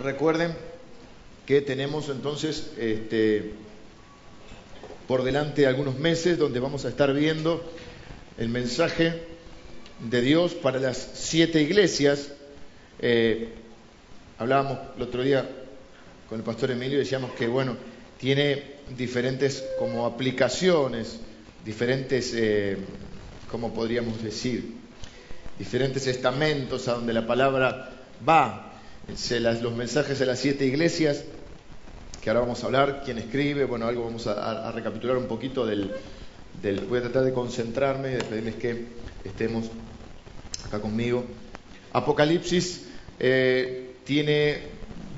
recuerden que tenemos entonces este, por delante algunos meses donde vamos a estar viendo el mensaje de Dios para las siete iglesias. Eh, hablábamos el otro día con el pastor Emilio y decíamos que, bueno, tiene diferentes como aplicaciones, diferentes, eh, ¿cómo podríamos decir? Diferentes estamentos a donde la palabra va. Los mensajes de las siete iglesias que ahora vamos a hablar, quién escribe, bueno, algo vamos a, recapitular un poquito del, Voy a tratar de concentrarme y de pedirles que estemos acá conmigo. Apocalipsis eh, tiene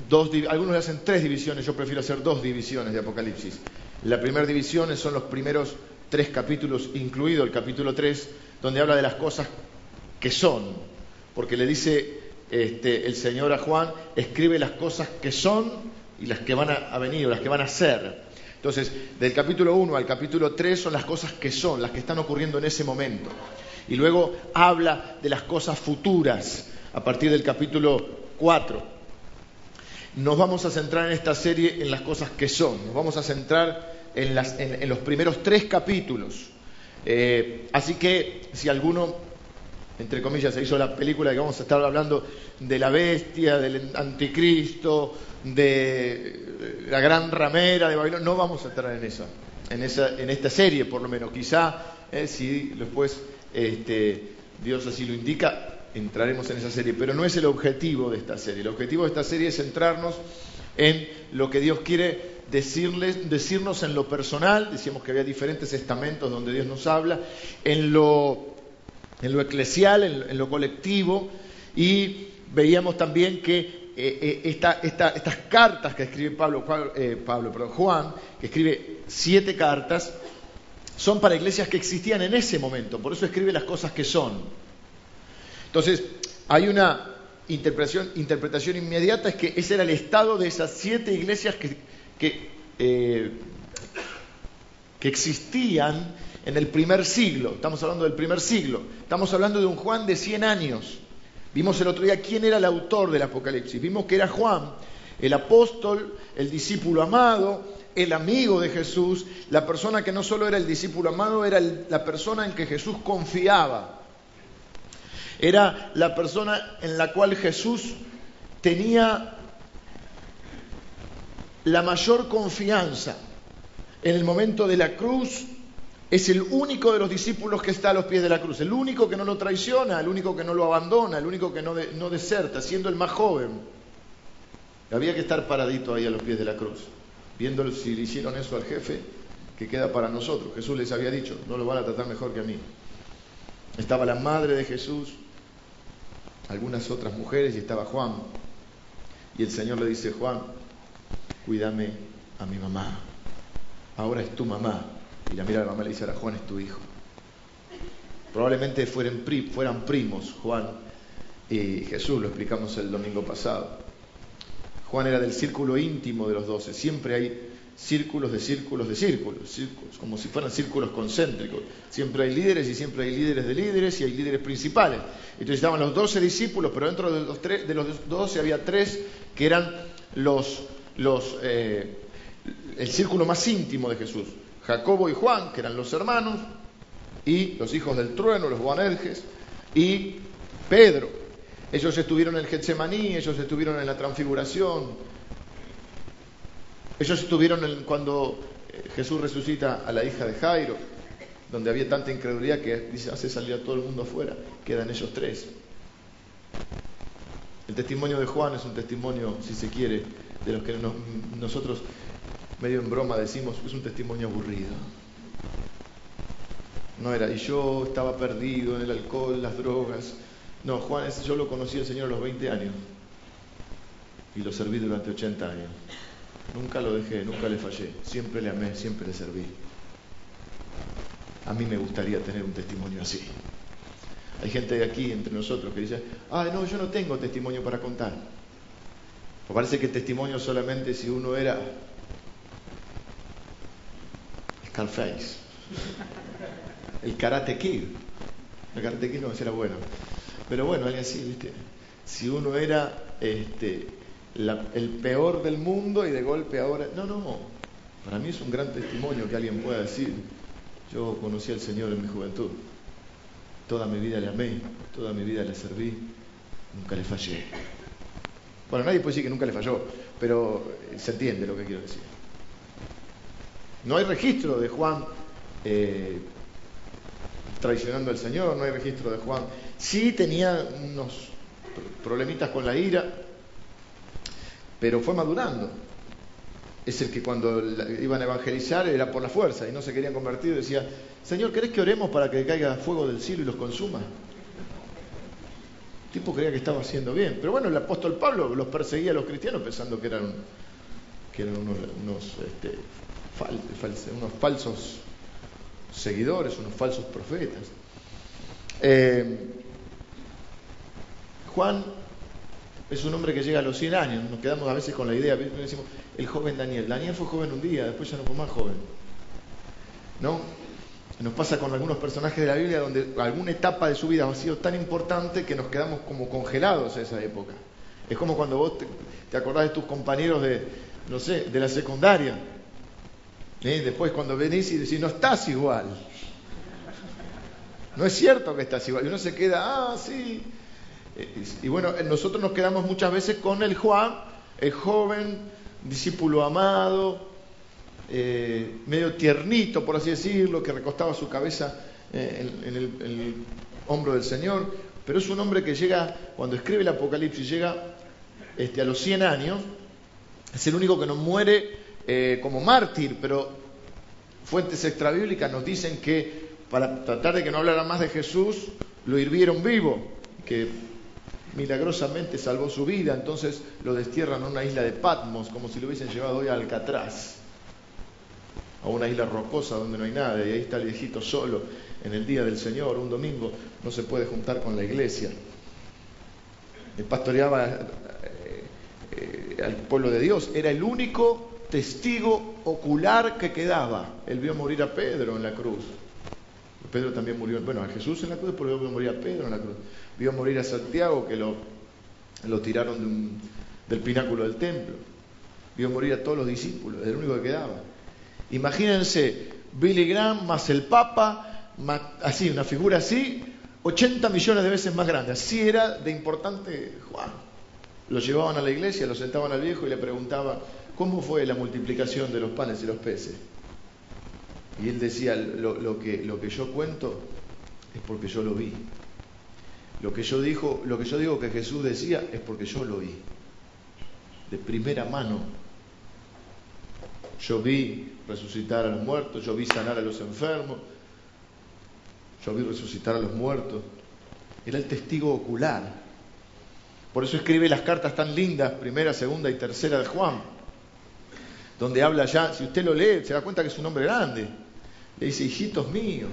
dos, algunos hacen tres divisiones, yo prefiero hacer dos divisiones de Apocalipsis. La primera división son los primeros tres capítulos, incluido el capítulo 3, donde habla de las cosas que son, porque le dice este, el Señor a Juan, escribe las cosas que son y las que van a, venir, las que van a ser. Entonces, del capítulo 1 al capítulo 3 son las cosas que son, las que están ocurriendo en ese momento. Y luego habla de las cosas futuras a partir del capítulo 4. Nos vamos a centrar en esta serie en las cosas que son, nos vamos a centrar en, los primeros tres capítulos. Eh, así que si alguno, entre comillas, se hizo la película que vamos a estar hablando de la bestia, del anticristo, de la gran ramera de Babilonia, no vamos a entrar en eso, en, esa, en esta serie por lo menos. Quizá, eh, si después este, Dios así lo indica, entraremos en esa serie, pero no es el objetivo de esta serie. El objetivo de esta serie es centrarnos en lo que Dios quiere decirles, decirnos en lo personal, decíamos que había diferentes estamentos donde Dios nos habla, en lo, en lo eclesial, en lo colectivo, y veíamos también que eh, eh, estas cartas que escribe Pablo, eh, Pablo, Juan, que escribe siete cartas, son para iglesias que existían en ese momento, por eso escribe las cosas que son. Entonces, hay una interpretación, inmediata, es que ese era el estado de esas siete iglesias que existían en el primer siglo. Estamos hablando del primer siglo. Estamos hablando de un Juan de 100 años Vimos el otro día quién era el autor del Apocalipsis. Vimos que era Juan, el apóstol, el discípulo amado, el amigo de Jesús, la persona que no solo era el discípulo amado, era la persona en que Jesús confiaba. Era la persona en la cual Jesús tenía la mayor confianza. En el momento de la cruz, es el único de los discípulos que está a los pies de la cruz, el único que no lo traiciona, el único que no lo abandona, el único que no, deserta, siendo el más joven. Había que estar paradito ahí a los pies de la cruz, viendo si le hicieron eso al jefe, que queda para nosotros. Jesús les había dicho, no lo van a tratar mejor que a mí. Estaba la madre de Jesús, algunas otras mujeres y estaba Juan. Y el Señor le dice, Juan, cuídame a mi mamá. Ahora es tu mamá y la mira a la mamá le dice, ahora Juan es tu hijo. Probablemente fueran, fueran primos Juan y Jesús, lo explicamos el domingo pasado. Juan era del círculo íntimo de los doce. Siempre hay círculos de círculos de círculos, círculos, como si fueran círculos concéntricos. Siempre hay líderes y siempre hay líderes de líderes y hay líderes principales. Entonces estaban los doce discípulos, pero dentro de los, de los doce había tres que eran los, los, eh, el círculo más íntimo de Jesús. Jacobo y Juan, que eran los hermanos, y los hijos del trueno, los Boanerges, y Pedro. Ellos estuvieron en el Getsemaní, ellos estuvieron en la transfiguración, ellos estuvieron cuando eh, Jesús resucita a la hija de Jairo, donde había tanta incredulidad que dice, hace salir a todo el mundo afuera, quedan ellos tres. El testimonio de Juan es un testimonio, si se quiere, de los que nosotros medio en broma decimos, es un testimonio aburrido. No era, y yo estaba perdido en el alcohol, las drogas. No, Juan, yo lo conocí al Señor a los 20 años y lo serví durante 80 años. Nunca lo dejé, nunca le fallé. Siempre le amé, siempre le serví. A mí me gustaría tener un testimonio así. Hay gente de aquí entre nosotros que dice, ah, no, yo no tengo testimonio para contar. Pues parece que el testimonio solamente si uno era Scarface. El Karate Kid. El Karate no era bueno. Pero bueno, alguien así, ¿viste? Si uno era este, el peor del mundo y de golpe ahora... No, no, para mí es un gran testimonio que alguien pueda decir, yo conocí al Señor en mi juventud, toda mi vida le amé, toda mi vida le serví, nunca le fallé. Bueno, nadie puede decir que nunca le falló, pero se entiende lo que quiero decir. No hay registro de Juan eh, traicionando al Señor, no hay registro de Juan. Sí tenía unos problemitas con la ira, pero fue madurando. Es el que cuando iban a evangelizar era por la fuerza y no se querían convertir, decía, Señor, ¿querés que oremos para que caiga fuego del cielo y los consuma? El tipo creía que estaba haciendo bien. Pero bueno, el apóstol Pablo los perseguía a los cristianos pensando que eran, que eran unos, este, unos falsos seguidores, unos falsos profetas. Eh, Juan es un hombre que llega a los 100 años, nos quedamos a veces con la idea, el joven Daniel. Daniel fue joven un día, después ya no fue más joven. ¿No? Nos pasa con algunos personajes de la Biblia donde alguna etapa de su vida ha sido tan importante que nos quedamos como congelados a esa época. Es como cuando vos te, acordás de tus compañeros de, no sé, de la secundaria. ¿Eh? Después cuando venís y decís, no estás igual. No es cierto que estás igual. Y uno se queda, ah, sí. Eh, y bueno, nosotros nos quedamos muchas veces con el Juan, el joven, discípulo amado, eh, medio tiernito, por así decirlo, que recostaba su cabeza eh, en, el, hombro del Señor. Pero es un hombre que llega, cuando escribe el Apocalipsis, llega este, a los 100 años, es el único que no muere como mártir, pero fuentes extrabíblicas nos dicen que para tratar de que no hablara más de Jesús, lo hirvieron vivo, que milagrosamente salvó su vida, entonces lo destierran a una isla de Patmos, como si lo hubiesen llevado hoy a Alcatraz, a una isla rocosa donde no hay nada, y ahí está el viejito solo en el día del Señor, un domingo, no se puede juntar con la iglesia. Él pastoreaba eh, al pueblo de Dios, era el único testigo ocular que quedaba. Él vio morir a Pedro en la cruz. Pedro también murió, bueno, a Jesús en la cruz, pero vio morir a Pedro en la cruz vio morir a Santiago que lo, lo tiraron del pináculo del templo, vio morir a todos los discípulos, era el único que quedaba. Imagínense, Billy Graham más el Papa, así, una figura así, 80 millones de veces más grande. Así era de importante Juan. Lo llevaban a la iglesia, lo sentaban al viejo y le preguntaban, ¿cómo fue la multiplicación de los panes y los peces? Y él decía, lo, que, yo cuento es porque yo lo vi. Lo que yo dijo, lo que yo digo que Jesús decía es porque yo lo vi. De primera mano. Yo vi resucitar a los muertos, yo vi sanar a los enfermos, yo vi resucitar a los muertos. Era el testigo ocular. Por eso escribe las cartas tan lindas, primera, segunda y tercera de Juan, donde habla ya, si usted lo lee, se da cuenta que es un hombre grande. Le dice, hijitos míos,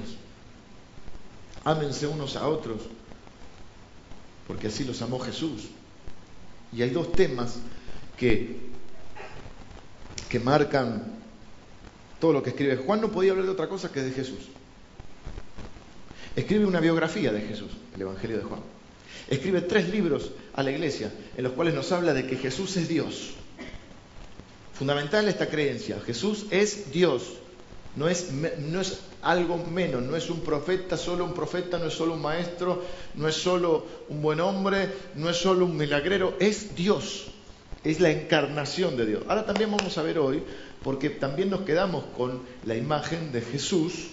ámense unos a otros porque así los amó Jesús. Y hay dos temas que, que marcan todo lo que escribe. Juan no podía hablar de otra cosa que de Jesús. Escribe una biografía de Jesús, el Evangelio de Juan. Escribe tres libros a la iglesia en los cuales nos habla de que Jesús es Dios. Fundamental esta creencia, Jesús es Dios, no es, no es algo menos, no es un profeta, solo un profeta, no es solo un maestro, no es solo un buen hombre, no es solo un milagrero, es Dios, es la encarnación de Dios. Ahora también vamos a ver hoy, porque también nos quedamos con la imagen de Jesús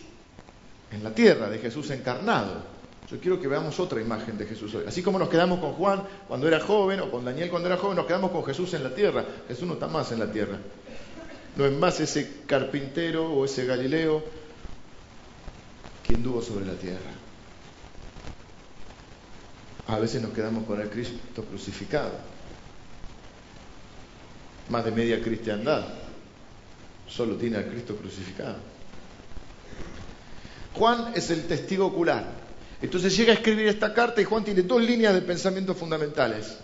en la tierra, de Jesús encarnado. Yo quiero que veamos otra imagen de Jesús hoy. Así como nos quedamos con Juan cuando era joven o con Daniel cuando era joven, nos quedamos con Jesús en la tierra. Jesús no está más en la tierra. No es más ese carpintero o ese Galileo quien anduvo sobre la tierra. A veces nos quedamos con el Cristo crucificado. Más de media cristiandad solo tiene al Cristo crucificado. Juan es el testigo ocular. Entonces llega a escribir esta carta y Juan tiene dos líneas de pensamiento fundamentales.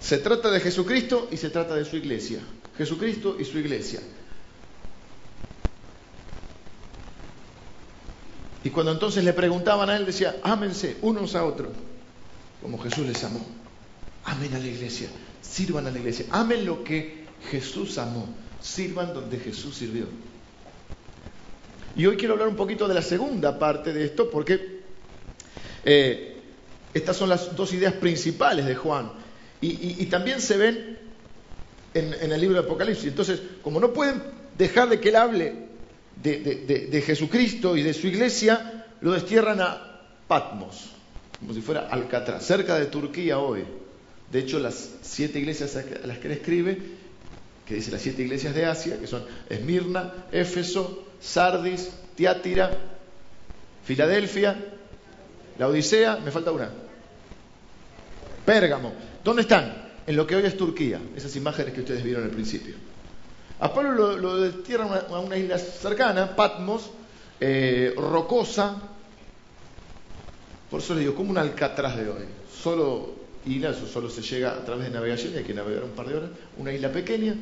Se trata de Jesucristo y se trata de su iglesia. Jesucristo y su iglesia. Y cuando entonces le preguntaban a él, decía, ámense unos a otros, como Jesús les amó. Amen a la iglesia, sirvan a la iglesia, amen lo que Jesús amó, sirvan donde Jesús sirvió. Y hoy quiero hablar un poquito de la segunda parte de esto, porque eh, estas son las dos ideas principales de Juan. Y, también se ven en, el libro de Apocalipsis. Entonces, como no pueden dejar de que él hable de, Jesucristo y de su iglesia, lo destierran a Patmos, como si fuera Alcatraz, cerca de Turquía hoy. De hecho, las siete iglesias a las que él escribe, que dice las siete iglesias de Asia, que son Esmirna, Éfeso, Sardis, Tiátira, Filadelfia, la Odisea, me falta una. Pérgamo. ¿Dónde están? En lo que hoy es Turquía, esas imágenes que ustedes vieron al principio. A Pablo lo, lo destierran a una isla cercana, Patmos, eh, rocosa. Por eso le digo, como un alcatraz de hoy. Solo isla, eso solo se llega a través de navegación, y hay que navegar un par de horas, una isla pequeña.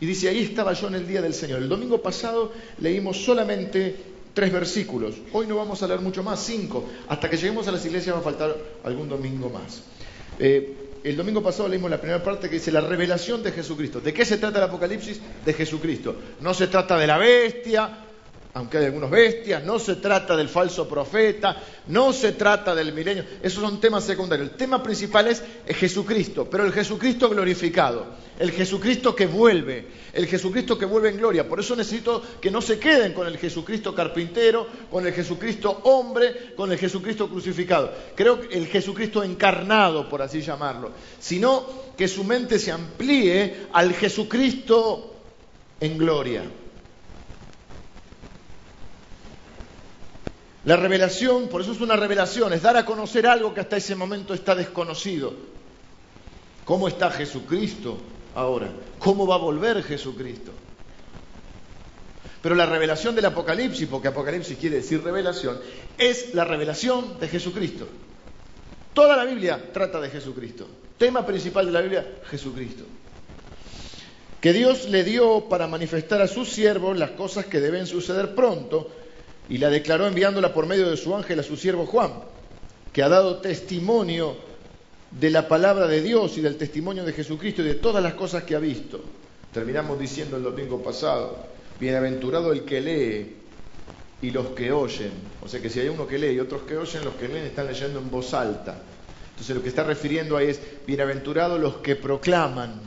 Y dice, ahí estaba yo en el día del Señor. El domingo pasado leímos solamente tres versículos. Hoy no vamos a leer mucho más, cinco. Hasta que lleguemos a las iglesias va a faltar algún domingo más. Eh, el domingo pasado leímos la primera parte que dice la revelación de Jesucristo. ¿De qué se trata el Apocalipsis? De Jesucristo. No se trata de la bestia, aunque hay algunos bestias, no se trata del falso profeta, no se trata del milenio, esos son temas secundarios. El tema principal es, Jesucristo, pero el Jesucristo glorificado, el Jesucristo que vuelve, el Jesucristo que vuelve en gloria. Por eso necesito que no se queden con el Jesucristo carpintero, con el Jesucristo hombre, con el Jesucristo crucificado. Creo que el Jesucristo encarnado, por así llamarlo, sino que su mente se amplíe al Jesucristo en gloria. La revelación, por eso es una revelación, es dar a conocer algo que hasta ese momento está desconocido. ¿Cómo está Jesucristo ahora? ¿Cómo va a volver Jesucristo? Pero la revelación del Apocalipsis, porque Apocalipsis quiere decir revelación, es la revelación de Jesucristo. Toda la Biblia trata de Jesucristo. Tema principal de la Biblia, Jesucristo. Que Dios le dio para manifestar a sus siervos las cosas que deben suceder pronto y la declaró enviándola por medio de su ángel a su siervo Juan, que ha dado testimonio de la palabra de Dios y del testimonio de Jesucristo y de todas las cosas que ha visto. Terminamos diciendo el domingo pasado, bienaventurado el que lee y los que oyen. O sea que si hay uno que lee y otros que oyen, los que leen están leyendo en voz alta. Entonces lo que está refiriendo ahí es, bienaventurado los que proclaman,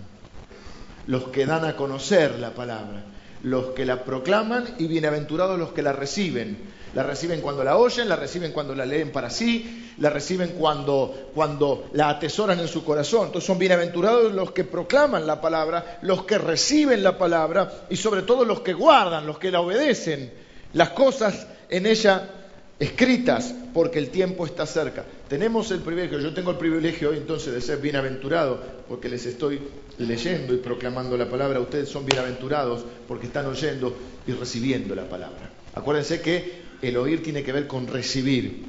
los que dan a conocer la palabra los que la proclaman y bienaventurados los que la reciben. La reciben cuando la oyen, la reciben cuando la leen para sí, la reciben cuando, cuando la atesoran en su corazón. Entonces son bienaventurados los que proclaman la palabra, los que reciben la palabra y sobre todo los que guardan, los que la obedecen, las cosas en ella escritas, porque el tiempo está cerca. Tenemos el privilegio, yo tengo el privilegio hoy entonces de ser bienaventurado, porque les estoy leyendo y proclamando la palabra. Ustedes son bienaventurados porque están oyendo y recibiendo la palabra. Acuérdense que el oír tiene que ver con recibir.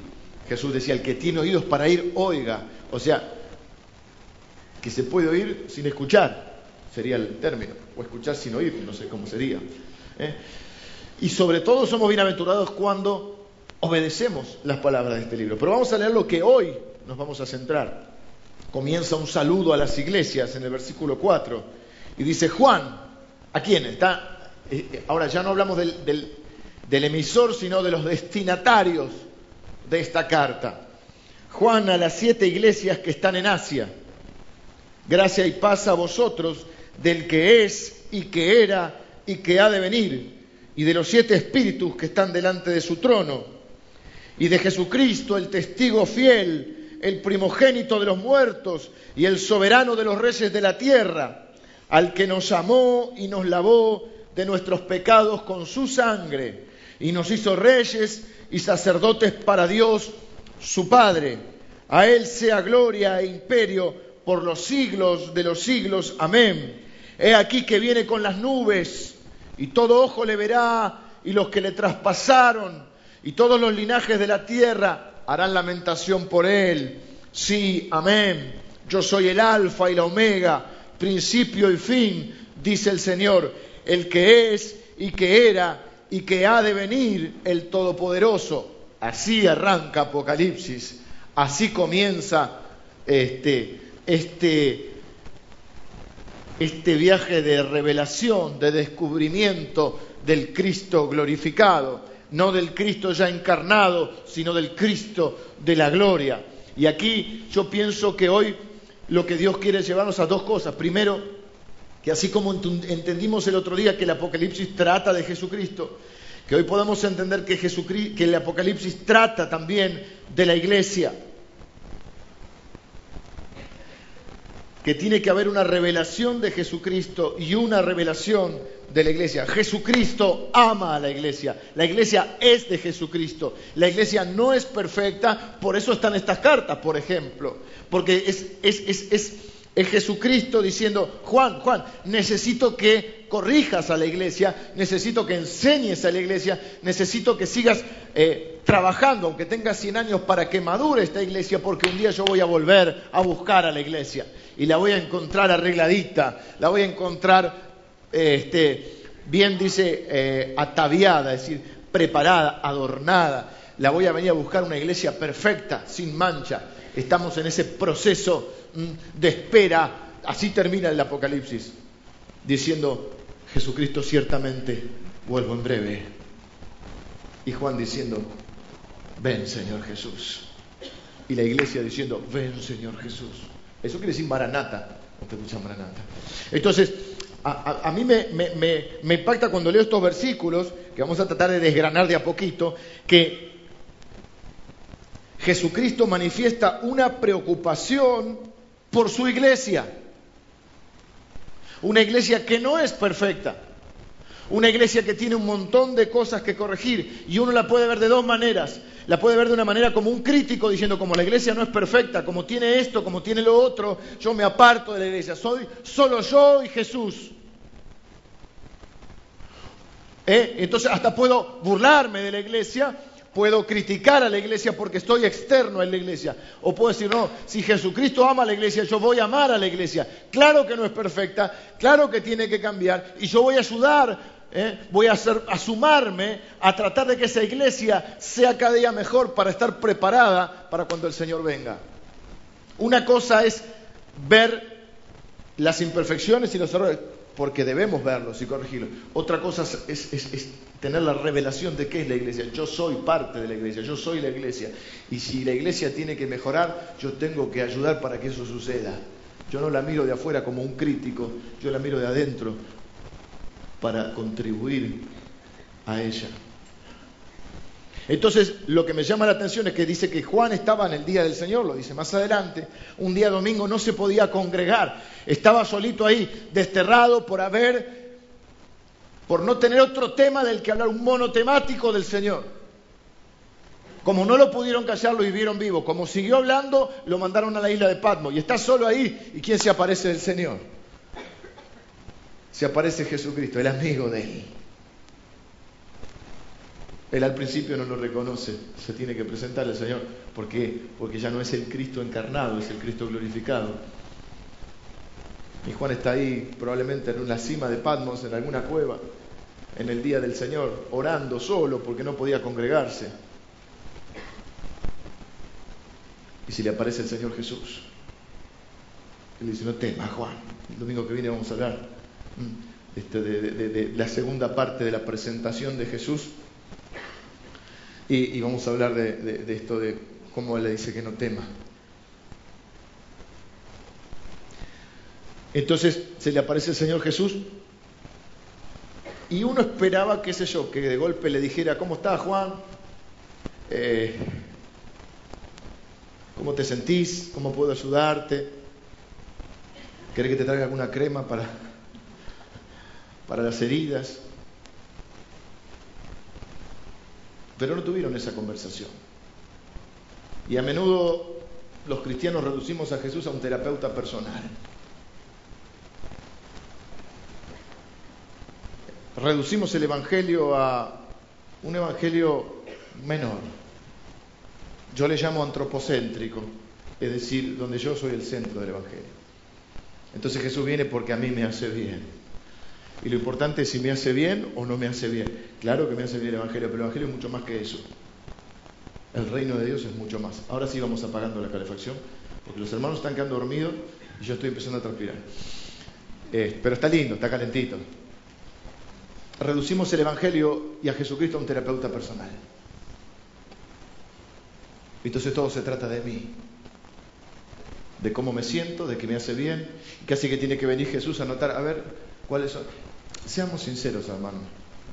Jesús decía, el que tiene oídos para ir, oiga. O sea, que se puede oír sin escuchar, sería el término, o escuchar sin oír, no sé cómo sería. ¿eh? Y sobre todo somos bienaventurados cuando obedecemos las palabras de este libro. Pero vamos a leer lo que hoy nos vamos a centrar. Comienza un saludo a las iglesias en el versículo 4 y dice Juan, ¿a quién? Está, eh, eh, ahora ya no hablamos del, del emisor, sino de los destinatarios de esta carta. Juan a las siete iglesias que están en Asia. Gracia y paz a vosotros del que es y que era y que ha de venir, y de los siete espíritus que están delante de su trono y de Jesucristo, el testigo fiel, el primogénito de los muertos y el soberano de los reyes de la tierra, al que nos amó y nos lavó de nuestros pecados con su sangre y nos hizo reyes y sacerdotes para Dios su Padre. A Él sea gloria e imperio por los siglos de los siglos. Amén. He aquí que viene con las nubes y todo ojo le verá y los que le traspasaron y todos los linajes de la tierra harán lamentación por él. Sí, amén. Yo soy el alfa y la omega, principio y fin, dice el Señor, el que es y que era y que ha de venir el Todopoderoso. Así arranca Apocalipsis, así comienza este, este, este viaje de revelación, de descubrimiento del Cristo glorificado, no del Cristo ya encarnado, sino del Cristo de la gloria. Y aquí yo pienso que hoy lo que Dios quiere llevarnos a dos cosas. Primero, que así como entendimos el otro día que el Apocalipsis trata de Jesucristo, que hoy podamos entender que, que el Apocalipsis trata también de la iglesia, que tiene que haber una revelación de Jesucristo y una revelación de la iglesia. Jesucristo ama a la iglesia. La iglesia es de Jesucristo. La iglesia no es perfecta, por eso están estas cartas, por ejemplo. Porque es, es, es, es Jesucristo diciendo, Juan, Juan, necesito que corrijas a la iglesia, necesito que enseñes a la iglesia, necesito que sigas eh, trabajando, aunque tengas 100 años, para que madure esta iglesia, porque un día yo voy a volver a buscar a la iglesia y la voy a encontrar arregladita, la voy a encontrar, este, bien dice, eh, ataviada, es decir, preparada, adornada. La voy a venir a buscar una iglesia perfecta, sin mancha. Estamos en ese proceso mm, de espera. Así termina el Apocalipsis, diciendo, Jesucristo ciertamente vuelvo en breve. Y Juan diciendo, ven Señor Jesús. Y la iglesia diciendo, ven Señor Jesús. Eso quiere decir maranata. No te escuchan maranata. Entonces, a, mí me, me, impacta cuando leo estos versículos, que vamos a tratar de desgranar de a poquito, que Jesucristo manifiesta una preocupación por su iglesia. Una iglesia que no es perfecta. Una iglesia que tiene un montón de cosas que corregir y uno la puede ver de dos maneras. La puede ver de una manera como un crítico diciendo como la iglesia no es perfecta, como tiene esto, como tiene lo otro, yo me aparto de la iglesia, soy solo yo y Jesús. ¿Eh? Entonces hasta puedo burlarme de la iglesia Puedo criticar a la iglesia porque estoy externo a la iglesia. O puedo decir, no, si Jesucristo ama a la iglesia, yo voy a amar a la iglesia. Claro que no es perfecta, claro que tiene que cambiar y yo voy a ayudar, ¿eh? voy a, hacer, a sumarme a tratar de que esa iglesia sea cada día mejor para estar preparada para cuando el Señor venga. Una cosa es ver las imperfecciones y los errores porque debemos verlos y corregirlos. Otra cosa es, tener la revelación de qué es la iglesia. Yo soy parte de la iglesia, yo soy la iglesia. Y si la iglesia tiene que mejorar, yo tengo que ayudar para que eso suceda. Yo no la miro de afuera como un crítico, yo la miro de adentro para contribuir a ella. Entonces, lo que me llama la atención es que dice que Juan estaba en el día del Señor, lo dice más adelante, un día domingo no se podía congregar, estaba solito ahí, desterrado por haber, por no tener otro tema del que hablar, un monotemático del Señor. Como no lo pudieron callar, lo vivieron vivo. Como siguió hablando, lo mandaron a la isla de Patmos. Y está solo ahí. ¿Y quién se aparece del Señor? Se aparece Jesucristo, el amigo de él. Él al principio no lo reconoce, se tiene que presentar al Señor. ¿Por qué? Porque ya no es el Cristo encarnado, es el Cristo glorificado. Y Juan está ahí probablemente en una cima de Patmos, en alguna cueva, en el día del Señor, orando solo porque no podía congregarse. Y si le aparece el Señor Jesús, él dice, no temas, Juan. El domingo que viene vamos a hablar este, de la segunda parte de la presentación de Jesús y, vamos a hablar de, esto de cómo le dice que no tema. Entonces se le aparece el Señor Jesús y uno esperaba, qué sé yo, que de golpe le dijera, ¿cómo estás Juan? Eh, ¿Cómo te sentís? ¿Cómo puedo ayudarte? ¿Querés que te traiga alguna crema para, para las heridas? pero no tuvieron esa conversación. Y a menudo los cristianos reducimos a Jesús a un terapeuta personal. Reducimos el Evangelio a un Evangelio menor. Yo le llamo antropocéntrico, es decir, donde yo soy el centro del Evangelio. Entonces Jesús viene porque a mí me hace bien. Y lo importante es si me hace bien o no me hace bien. Claro que me hace bien el Evangelio, pero el Evangelio es mucho más que eso. El reino de Dios es mucho más. Ahora sí vamos apagando la calefacción porque los hermanos están quedando dormidos y yo estoy empezando a transpirar. Eh, pero está lindo, está calentito. Reducimos el Evangelio y a Jesucristo a un terapeuta personal. Entonces todo se trata de mí, de cómo me siento, de que me hace bien. Casi que tiene que venir Jesús a notar, a ver, cuáles son. Seamos sinceros, hermano.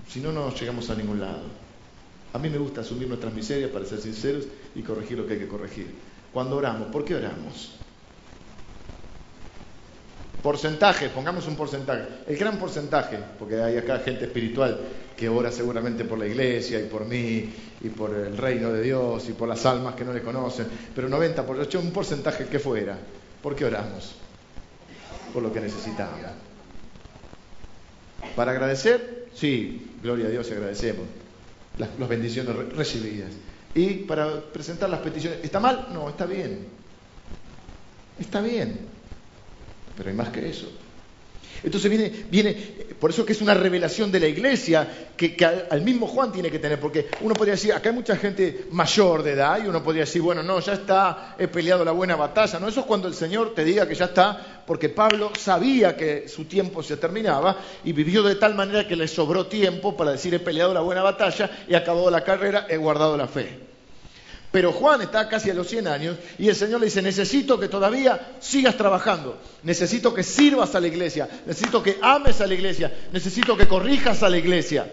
Si no, no llegamos a ningún lado. A mí me gusta asumir nuestras miserias para ser sinceros y corregir lo que hay que corregir. Cuando oramos, ¿por qué oramos? Porcentaje, pongamos un porcentaje. El gran porcentaje, porque hay acá gente espiritual que ora seguramente por la iglesia y por mí y por el reino de Dios y por las almas que no le conocen, pero 90 por un porcentaje que fuera. ¿Por qué oramos? Por lo que necesitamos. Para agradecer, sí, gloria a Dios agradecemos las bendiciones recibidas. Y para presentar las peticiones, ¿está mal? No, está bien. Está bien. Pero hay más que eso. Entonces viene, viene, por eso que es una revelación de la iglesia que, al mismo Juan tiene que tener, porque uno podría decir, acá hay mucha gente mayor de edad y uno podría decir, bueno, no, ya está, he peleado la buena batalla. No, eso es cuando el Señor te diga que ya está, porque Pablo sabía que su tiempo se terminaba y vivió de tal manera que le sobró tiempo para decir, he peleado la buena batalla, he acabado la carrera, he guardado la fe. Pero Juan está casi a los 100 años y el Señor le dice, necesito que todavía sigas trabajando, necesito que sirvas a la iglesia, necesito que ames a la iglesia, necesito que corrijas a la iglesia.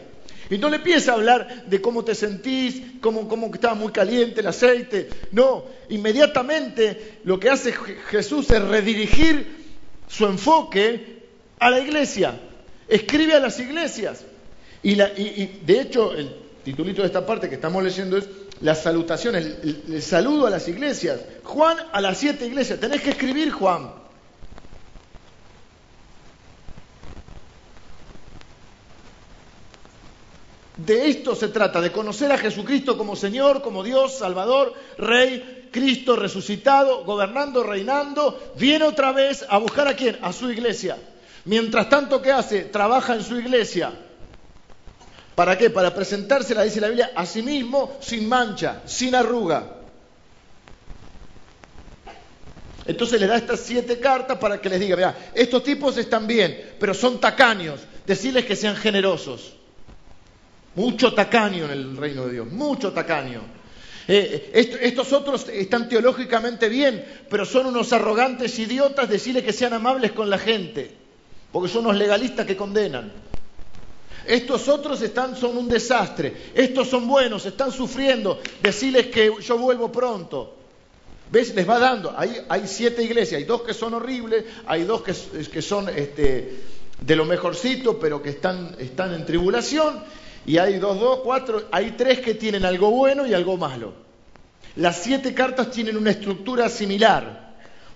Y no le empieza a hablar de cómo te sentís, cómo, cómo estaba muy caliente el aceite. No, inmediatamente lo que hace Jesús es redirigir su enfoque a la iglesia. Escribe a las iglesias. Y, y de hecho, el titulito de esta parte que estamos leyendo es la salutación, el, saludo a las iglesias. Juan a las siete iglesias. Tenés que escribir, Juan. De esto se trata, de conocer a Jesucristo como Señor, como Dios, Salvador, Rey, Cristo resucitado, gobernando, reinando. Viene otra vez a buscar a quién? A su iglesia. Mientras tanto, ¿qué hace? Trabaja en su iglesia ¿Para qué? Para presentársela, dice la Biblia, a sí mismo sin mancha, sin arruga. Entonces le da estas siete cartas para que les diga, vea, estos tipos están bien, pero son tacaños, decirles que sean generosos. Mucho tacaño en el reino de Dios, mucho tacaño. Eh, estos otros están teológicamente bien, pero son unos arrogantes idiotas, decirles que sean amables con la gente, porque son unos legalistas que condenan. Estos otros están, son un desastre. Estos son buenos, están sufriendo. Decirles que yo vuelvo pronto. ¿Ves? Les va dando. Hay, hay siete iglesias. Hay dos que son horribles. Hay dos que, que son este, de lo mejorcito, pero que están, están en tribulación. Y hay dos, dos, cuatro. Hay tres que tienen algo bueno y algo malo. Las siete cartas tienen una estructura similar.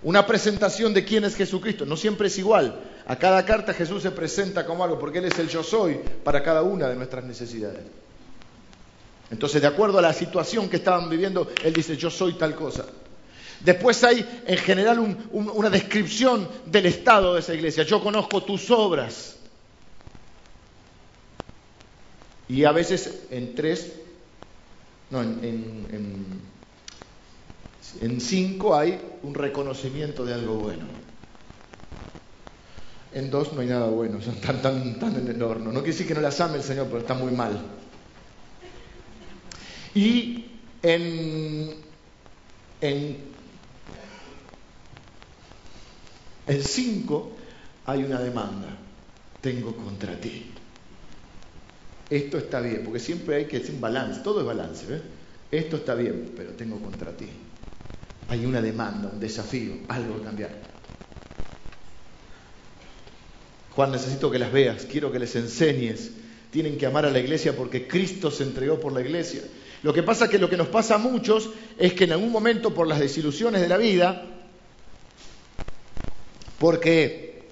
Una presentación de quién es Jesucristo. No siempre es igual. A cada carta Jesús se presenta como algo, porque Él es el yo soy para cada una de nuestras necesidades. Entonces, de acuerdo a la situación que estaban viviendo, Él dice, yo soy tal cosa. Después hay en general una descripción del estado de esa iglesia. Yo conozco tus obras. Y a veces en tres, no, en, cinco hay un reconocimiento de algo bueno. En dos no hay nada bueno, están tan, en el horno. No quiere decir que no las ame el Señor, pero está muy mal. Y en, en el 5 hay una demanda. Tengo contra ti. Esto está bien, porque siempre hay que hacer un balance, todo es balance. Esto está bien, pero tengo contra ti. Hay una demanda, un desafío, algo que cambiar. Juan, necesito que las veas, quiero que les enseñes. Tienen que amar a la iglesia porque Cristo se entregó por la iglesia. Lo que pasa es que lo que nos pasa a muchos es que en algún momento por las desilusiones de la vida, porque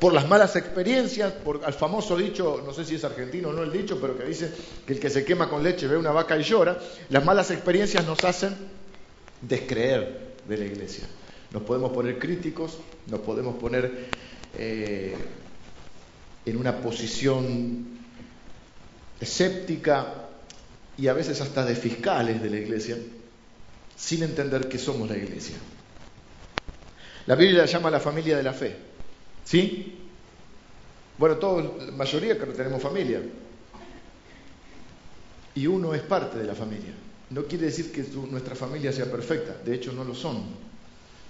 por las malas experiencias, por el famoso dicho, no sé si es argentino o no el dicho, pero que dice que el que se quema con leche ve una vaca y llora, las malas experiencias nos hacen descreer de la iglesia. Nos podemos poner críticos, nos podemos poner eh, en una posición escéptica y a veces hasta de fiscales de la iglesia, sin entender que somos la iglesia. La Biblia la llama la familia de la fe. ¿Sí? Bueno, todos, la mayoría que tenemos familia. Y uno es parte de la familia. No quiere decir que nuestra familia sea perfecta, de hecho no lo son.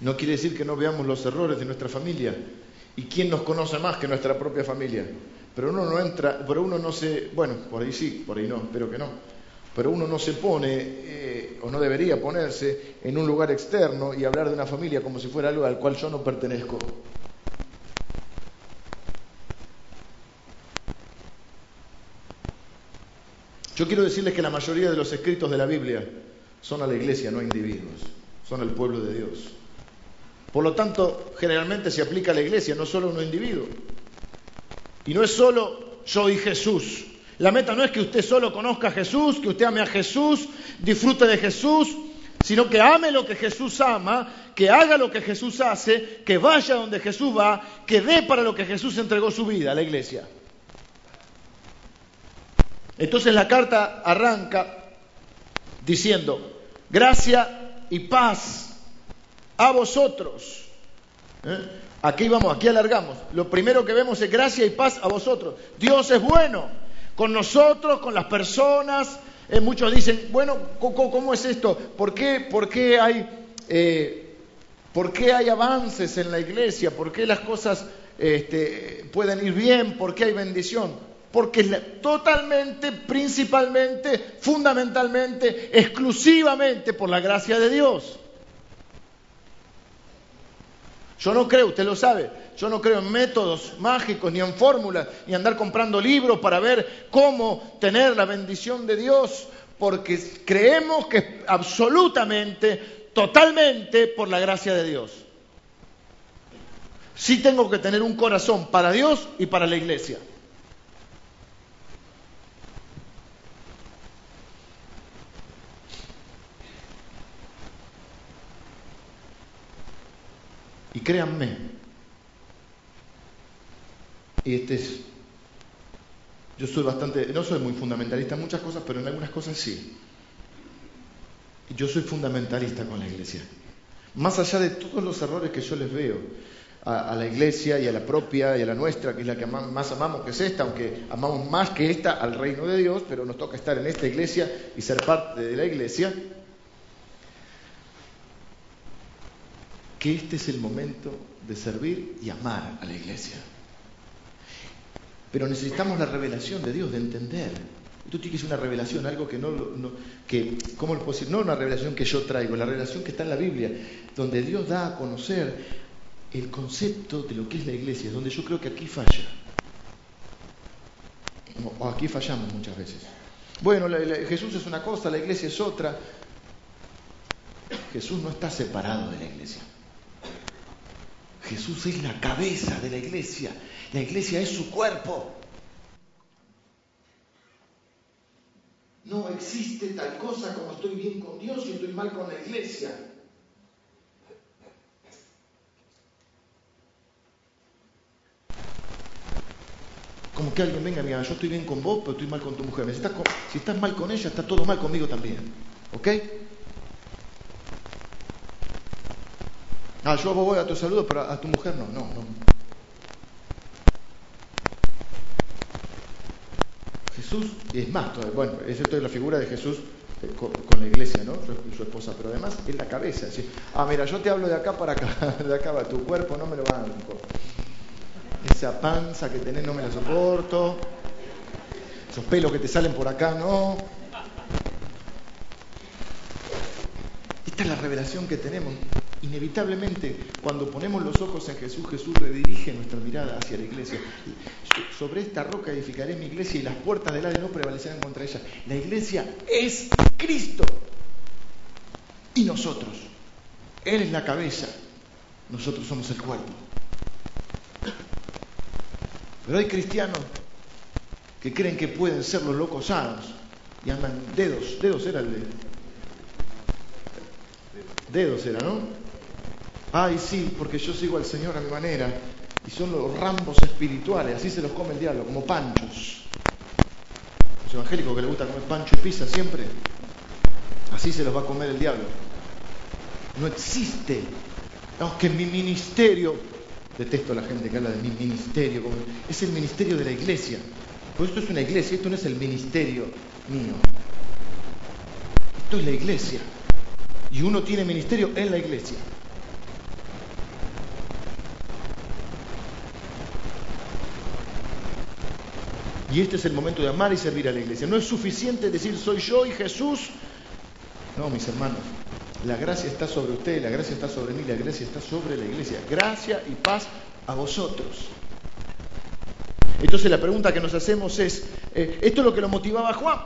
No quiere decir que no veamos los errores de nuestra familia. ¿Y quién nos conoce más que nuestra propia familia? Pero uno no entra, pero uno no se, bueno, por ahí sí, por ahí no, espero que no. Pero uno no se pone, eh, o no debería ponerse, en un lugar externo y hablar de una familia como si fuera algo al cual yo no pertenezco. Yo quiero decirles que la mayoría de los escritos de la Biblia son a la iglesia, no a individuos, son al pueblo de Dios. Por lo tanto, generalmente se aplica a la iglesia, no solo a un individuo. Y no es solo yo y Jesús. La meta no es que usted solo conozca a Jesús, que usted ame a Jesús, disfrute de Jesús, sino que ame lo que Jesús ama, que haga lo que Jesús hace, que vaya donde Jesús va, que dé para lo que Jesús entregó su vida a la iglesia. Entonces la carta arranca diciendo, gracia y paz a vosotros. ¿Eh? Aquí vamos, aquí alargamos. Lo primero que vemos es gracia y paz a vosotros. Dios es bueno con nosotros, con las personas. Eh, muchos dicen, bueno, ¿cómo, es esto? ¿Por qué, por qué hay, eh, ¿por qué hay avances en la iglesia? ¿Por qué las cosas este, pueden ir bien? ¿Por qué hay bendición? Porque es totalmente, principalmente, fundamentalmente, exclusivamente por la gracia de Dios. Yo no creo, usted lo sabe, yo no creo en métodos mágicos ni en fórmulas, ni andar comprando libros para ver cómo tener la bendición de Dios, porque creemos que absolutamente, totalmente por la gracia de Dios. Sí tengo que tener un corazón para Dios y para la iglesia. Y créanme, y este es, yo soy bastante, no soy muy fundamentalista en muchas cosas, pero en algunas cosas sí. Yo soy fundamentalista con la iglesia. Más allá de todos los errores que yo les veo a, la iglesia y a la propia y a la nuestra, que es la que más amamos, que es esta, aunque amamos más que esta al reino de Dios, pero nos toca estar en esta iglesia y ser parte de la iglesia. Que este es el momento de servir y amar a la iglesia. Pero necesitamos la revelación de Dios, de entender. Tú tienes una revelación, algo que no, que, ¿cómo lo puedo decir? No una revelación que yo traigo, la revelación que está en la Biblia, donde Dios da a conocer el concepto de lo que es la iglesia, donde yo creo que aquí falla. O aquí fallamos muchas veces. Bueno, Jesús es una cosa, la iglesia es otra. Jesús no está separado de la iglesia. Jesús es la cabeza de la iglesia. La iglesia es su cuerpo. No existe tal cosa como estoy bien con Dios y estoy mal con la iglesia. Como que alguien venga, mira, yo estoy bien con vos, pero estoy mal con tu mujer. Si estás, si estás mal con ella, está todo mal conmigo también. ¿Ok? Ah, yo voy a tu saludo, pero a tu mujer no, no, no. Jesús, y es más, bueno, es la figura de Jesús eh, con, la iglesia, ¿no? Su, esposa, pero además es la cabeza. Ah, mira, yo te hablo de acá para acá, de acá para tu cuerpo, no me lo banco. Esa panza que tenés no me la soporto. Esos pelos que te salen por acá, no. Esta es la revelación que tenemos. Inevitablemente, cuando ponemos los ojos en Jesús, Jesús redirige nuestra mirada hacia la iglesia. Sobre esta roca edificaré mi iglesia y las puertas del área no prevalecerán contra ella. La iglesia es Cristo y nosotros. Él es la cabeza, nosotros somos el cuerpo. Pero hay cristianos que creen que pueden ser los locos sanos y andan dedos, dedos era el de... Dedos era, ¿no? Ay, sí, porque yo sigo al Señor a mi manera. Y son los rambos espirituales, así se los come el diablo, como panchos. Los evangélicos que les gusta comer pancho y pizza siempre, así se los va a comer el diablo. No existe No, que mi ministerio, detesto a la gente que habla de mi ministerio, es el ministerio de la iglesia. Pues esto es una iglesia, esto no es el ministerio mío. Esto es la iglesia. Y uno tiene ministerio en la iglesia. Y este es el momento de amar y servir a la iglesia. No es suficiente decir soy yo y Jesús. No, mis hermanos. La gracia está sobre usted, la gracia está sobre mí, la gracia está sobre la iglesia. Gracia y paz a vosotros. Entonces la pregunta que nos hacemos es, eh, ¿esto es lo que lo motivaba a Juan?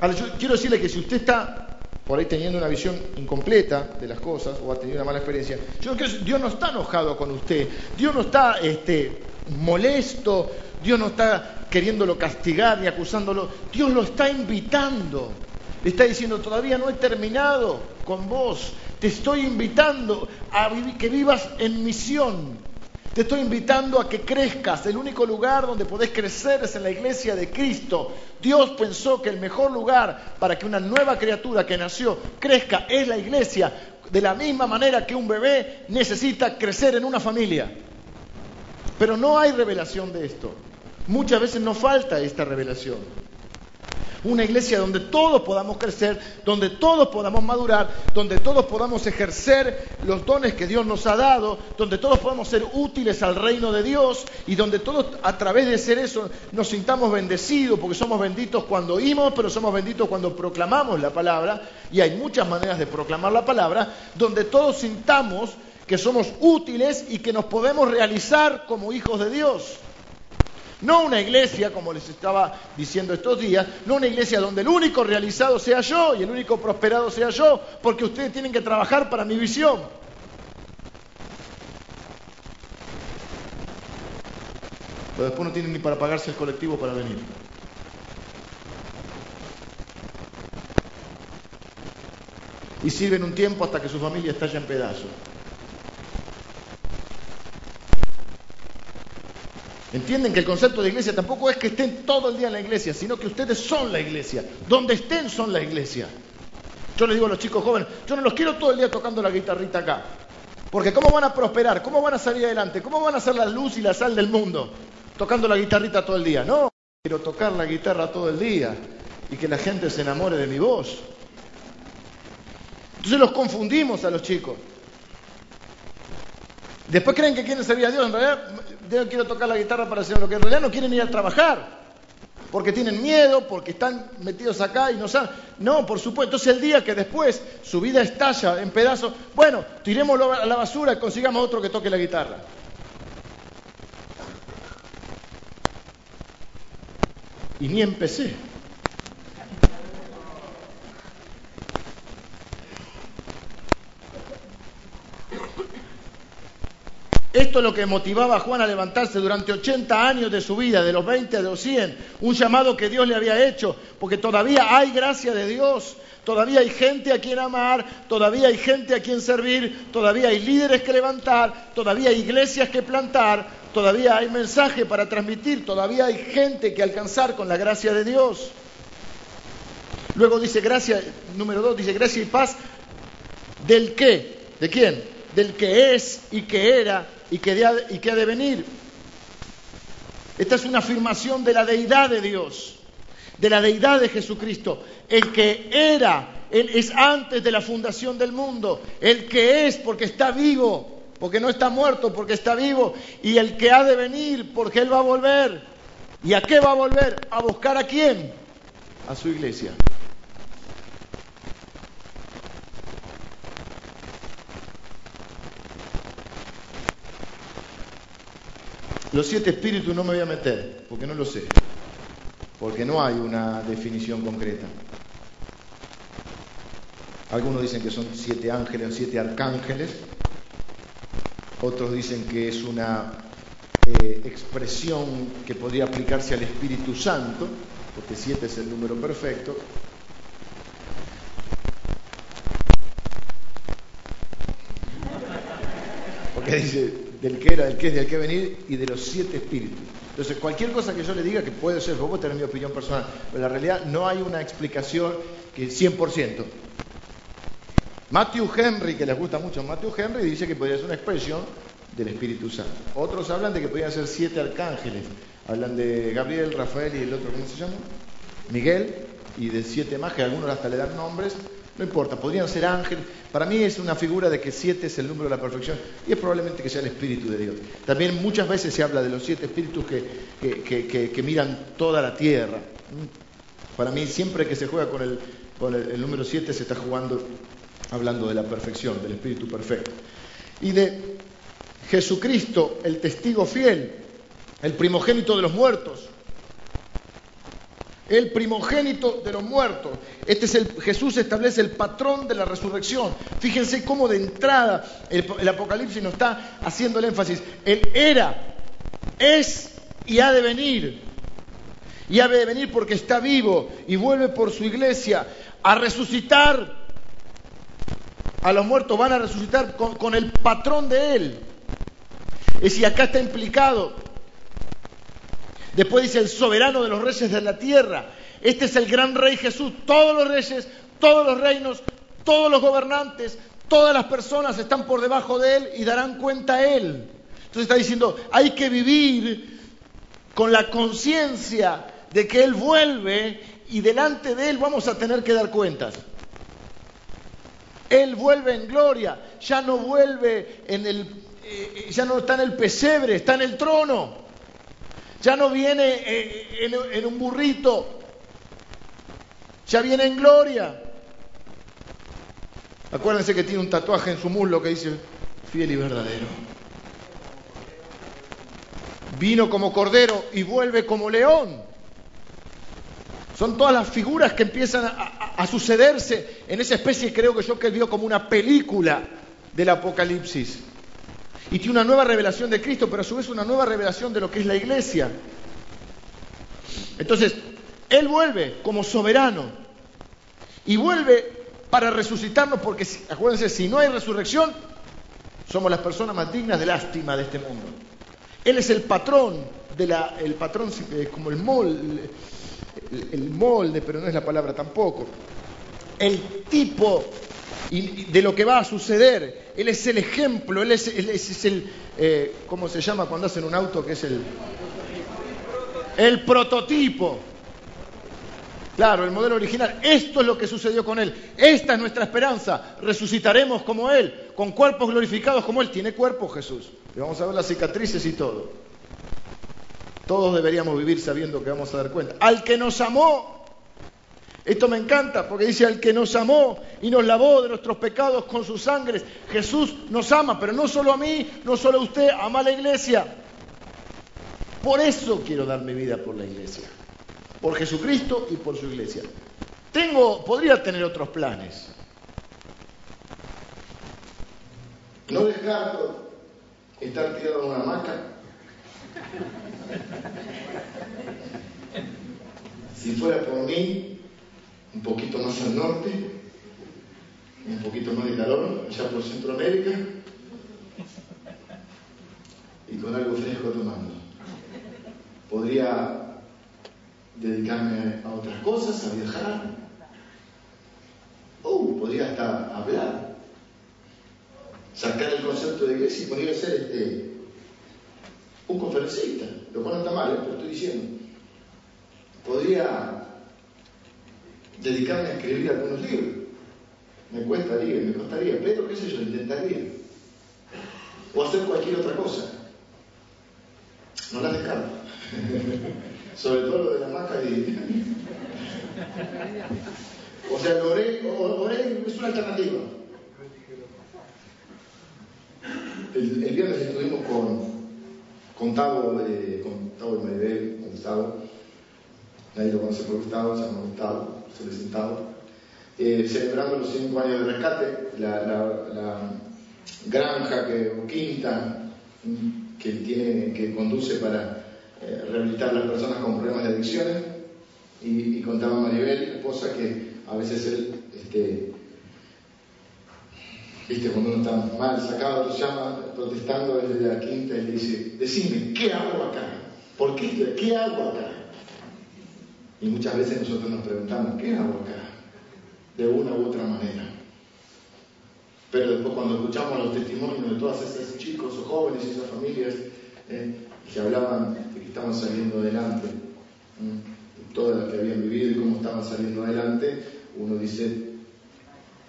Ahora, yo quiero decirle que si usted está por ahí teniendo una visión incompleta de las cosas o ha tenido una mala experiencia, yo creo que Dios no está enojado con usted, Dios no está este, molesto, Dios no está queriéndolo castigar ni acusándolo, Dios lo está invitando. Le está diciendo, todavía no he terminado con vos, te estoy invitando a que vivas en misión. Te estoy invitando a que crezcas. El único lugar donde podés crecer es en la iglesia de Cristo. Dios pensó que el mejor lugar para que una nueva criatura que nació crezca es la iglesia. De la misma manera que un bebé necesita crecer en una familia. Pero no hay revelación de esto. Muchas veces nos falta esta revelación. Una iglesia donde todos podamos crecer, donde todos podamos madurar, donde todos podamos ejercer los dones que Dios nos ha dado, donde todos podamos ser útiles al reino de Dios y donde todos a través de ser eso nos sintamos bendecidos, porque somos benditos cuando oímos, pero somos benditos cuando proclamamos la palabra, y hay muchas maneras de proclamar la palabra, donde todos sintamos que somos útiles y que nos podemos realizar como hijos de Dios. No una iglesia, como les estaba diciendo estos días, no una iglesia donde el único realizado sea yo y el único prosperado sea yo, porque ustedes tienen que trabajar para mi visión. Pero después no tienen ni para pagarse el colectivo para venir. Y sirven un tiempo hasta que su familia estalle en pedazos. Entienden que el concepto de iglesia tampoco es que estén todo el día en la iglesia, sino que ustedes son la iglesia. Donde estén son la iglesia. Yo les digo a los chicos jóvenes, yo no los quiero todo el día tocando la guitarrita acá. Porque ¿cómo van a prosperar? ¿Cómo van a salir adelante? ¿Cómo van a ser la luz y la sal del mundo? Tocando la guitarrita todo el día. No, quiero tocar la guitarra todo el día y que la gente se enamore de mi voz. Entonces los confundimos a los chicos. Después creen que quieren servir a Dios. En realidad, yo quiero tocar la guitarra para hacer lo que en realidad no quieren ir a trabajar. Porque tienen miedo, porque están metidos acá y no saben. No, por supuesto. Entonces el día que después su vida estalla en pedazos, bueno, tirémoslo a la basura y consigamos otro que toque la guitarra. Y ni empecé. Esto es lo que motivaba a Juan a levantarse durante 80 años de su vida, de los 20 a los 100, un llamado que Dios le había hecho, porque todavía hay gracia de Dios, todavía hay gente a quien amar, todavía hay gente a quien servir, todavía hay líderes que levantar, todavía hay iglesias que plantar, todavía hay mensaje para transmitir, todavía hay gente que alcanzar con la gracia de Dios. Luego dice gracia, número dos, dice gracia y paz del qué, ¿de quién? Del que es y que era y que, ha de venir. Esta es una afirmación de la deidad de Dios, de la deidad de Jesucristo. El que era, Él es antes de la fundación del mundo. El que es porque está vivo, porque no está muerto, porque está vivo. Y el que ha de venir porque Él va a volver. ¿Y a qué va a volver? ¿A buscar a quién? A su iglesia. Los siete espíritus no me voy a meter, porque no lo sé, porque no hay una definición concreta. Algunos dicen que son siete ángeles o siete arcángeles, otros dicen que es una eh, expresión que podría aplicarse al Espíritu Santo, porque siete es el número perfecto. Porque dice, del que era, del que es, del que venir y de los siete espíritus. Entonces, cualquier cosa que yo le diga, que puede ser, vos tener mi opinión personal, pero la realidad no hay una explicación que 100%. Matthew Henry, que les gusta mucho Matthew Henry, dice que podría ser una expresión del Espíritu Santo. Otros hablan de que podrían ser siete arcángeles. Hablan de Gabriel, Rafael y el otro, ¿cómo se llama? Miguel, y de siete más, algunos hasta le dan nombres. No importa, podrían ser ángeles. Para mí es una figura de que siete es el número de la perfección y es probablemente que sea el Espíritu de Dios. También muchas veces se habla de los siete espíritus que, que, miran toda la tierra. Para mí siempre que se juega con el, con el, número siete se está jugando hablando de la perfección, del Espíritu perfecto. Y de Jesucristo, el testigo fiel, el primogénito de los muertos, el primogénito de los muertos. Este es el Jesús establece el patrón de la resurrección. Fíjense cómo de entrada el, Apocalipsis nos está haciendo el énfasis. Él era, es y ha de venir. Y ha de venir porque está vivo y vuelve por su iglesia a resucitar. A los muertos van a resucitar con, con el patrón de Él. Es decir, acá está implicado Después dice el soberano de los reyes de la tierra. Este es el gran rey Jesús. Todos los reyes, todos los reinos, todos los gobernantes, todas las personas están por debajo de él y darán cuenta a él. Entonces está diciendo, hay que vivir con la conciencia de que él vuelve y delante de él vamos a tener que dar cuentas. Él vuelve en gloria, ya no vuelve en el, eh, ya no está en el pesebre, está en el trono. Ya no viene eh, en, un burrito, ya viene en gloria. Acuérdense que tiene un tatuaje en su muslo que dice fiel y verdadero. Vino como cordero y vuelve como león. Son todas las figuras que empiezan a, a, sucederse en esa especie, creo que yo que vio como una película del Apocalipsis y tiene una nueva revelación de Cristo, pero a su vez una nueva revelación de lo que es la iglesia. Entonces, Él vuelve como soberano y vuelve para resucitarnos, porque acuérdense, si no hay resurrección, somos las personas más dignas de lástima de este mundo. Él es el patrón, de la, el patrón eh, como el el molde, pero no es la palabra tampoco. El tipo y de lo que va a suceder. Él es el ejemplo, él es, el, eh, ¿cómo se llama cuando hacen un auto? Que es el, el prototipo. Claro, el modelo original. Esto es lo que sucedió con Él. Esta es nuestra esperanza. Resucitaremos como Él, con cuerpos glorificados como Él. Tiene cuerpo Jesús. Y vamos a ver las cicatrices y todo. Todos deberíamos vivir sabiendo que vamos a dar cuenta. Al que nos amó esto me encanta porque dice al que nos amó y nos lavó de nuestros pecados con sus sangres. Jesús nos ama, pero no solo a mí, no solo a usted, ama a la iglesia. Por eso quiero dar mi vida por la iglesia. Por Jesucristo y por su iglesia. Tengo, podría tener otros planes. No dejar estar tirado en una hamaca. Si fuera por mí, un poquito más al norte, un poquito más de calor, allá por Centroamérica, y con algo fresco tomando. Podría dedicarme a otras cosas, a viajar, o podría hasta hablar, sacar el concepto de iglesia y podría ser este, un conferencista, lo cual no está mal, ¿eh? pero estoy diciendo. Podría dedicarme a escribir algunos libros. Me cuestaría, me costaría, pero qué sé yo, intentaría. O hacer cualquier otra cosa. No la descarto. Sobre todo lo de la maca y... o sea, lo oré, oré es una alternativa. El, viernes estuvimos con, con Tavo, de, con Tavo Maribel, con Gustavo. Nadie lo conoce por Gustavo, se llama Gustavo solicitado, eh, celebrando los cinco años de rescate, la, granja que, o quinta que, tiene, que conduce para eh, rehabilitar a las personas con problemas de adicciones. Y, contaba Maribel, esposa, que a veces él, este, viste, cuando uno está mal sacado, lo llama protestando desde la quinta y le dice, decime, ¿qué hago acá? ¿Por qué? ¿Qué hago acá? Y muchas veces nosotros nos preguntamos, ¿qué hago acá? De una u otra manera. Pero después cuando escuchamos los testimonios de todos esos chicos o jóvenes y esas familias eh, que hablaban de que estaban saliendo adelante, todas las que habían vivido y cómo estaban saliendo adelante, uno dice,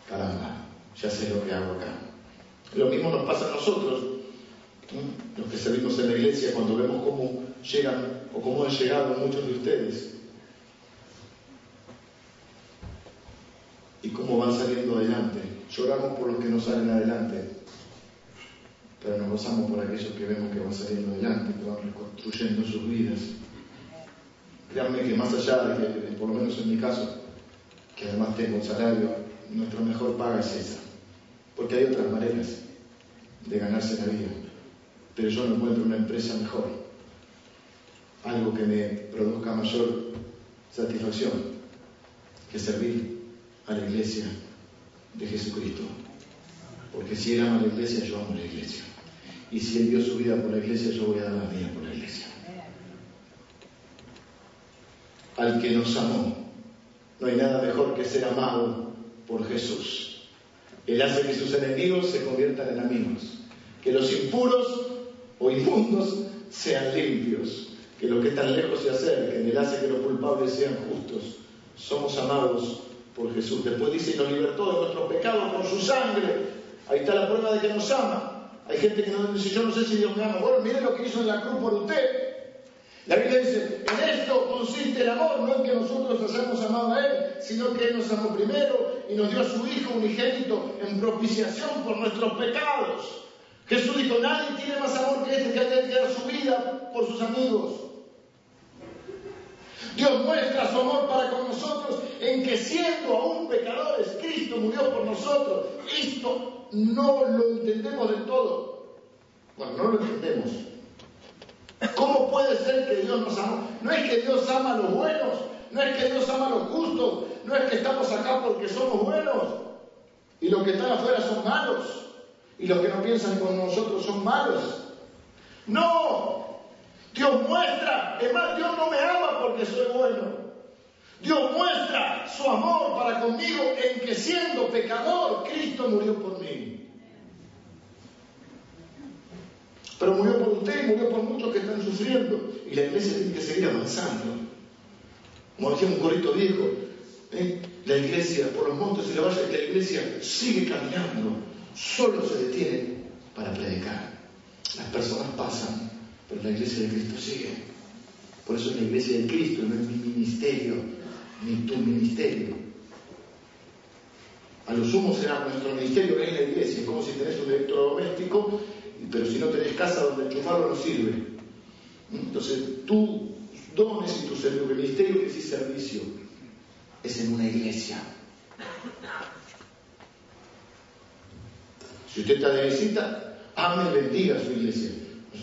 caramba, ya sé lo que hago acá. Lo mismo nos pasa a nosotros, los que servimos en la iglesia, cuando vemos cómo llegan o cómo han llegado muchos de ustedes y cómo van saliendo adelante. Lloramos por los que no salen adelante, pero nos gozamos por aquellos que vemos que van saliendo adelante, que van reconstruyendo sus vidas. Créanme que más allá de que, por lo menos en mi caso, que además tengo un salario, nuestra mejor paga es esa, porque hay otras maneras de ganarse la vida, pero yo no encuentro una empresa mejor, algo que me produzca mayor satisfacción que servir a la iglesia de Jesucristo. Porque si Él ama la iglesia, yo amo la iglesia. Y si Él dio su vida por la iglesia, yo voy a dar la mía por la iglesia. Al que nos amó. No hay nada mejor que ser amado por Jesús. Él hace que sus enemigos se conviertan en amigos. Que los impuros o inmundos sean limpios. Que los que están lejos se acerquen. Él hace que los culpables sean justos. Somos amados por Jesús. Después dice, nos libertó de nuestros pecados por su sangre. Ahí está la prueba de que nos ama. Hay gente que nos dice, yo no sé si Dios me ama. Bueno, mire lo que hizo en la cruz por usted. La Biblia dice, en esto consiste el amor, no en que nosotros hayamos amado a Él, sino que Él nos amó primero y nos dio a su Hijo unigénito en propiciación por nuestros pecados. Jesús dijo, nadie tiene más amor que este que haya dar su vida por sus amigos. Dios muestra su amor para con nosotros en que siendo aún pecadores, Cristo murió por nosotros. Esto no lo entendemos del todo. Bueno, no lo entendemos. ¿Cómo puede ser que Dios nos ama? No es que Dios ama a los buenos, no es que Dios ama a los justos, no es que estamos acá porque somos buenos y los que están afuera son malos y los que no piensan con nosotros son malos. No, Dios muestra, es más, Dios no me ama porque soy bueno. Dios muestra su amor para conmigo en que siendo pecador, Cristo murió por mí. Pero murió por usted y murió por muchos que están sufriendo. Y la iglesia tiene que seguir avanzando. Como decía un corito viejo, ¿eh? la iglesia por los montes y la valle, la iglesia sigue caminando, solo se detiene para predicar. Las personas pasan, pero la iglesia de Cristo sigue. Por eso es la iglesia de Cristo, no es mi ministerio, ni tu ministerio. A lo sumo será nuestro ministerio en la iglesia, como si tenés un electrodoméstico, pero si no tenés casa donde enchufarlo no sirve. Entonces, tus dones y tu servicio, el ministerio que es servicio, es en una iglesia. Si usted está de visita, ame y bendiga a su iglesia.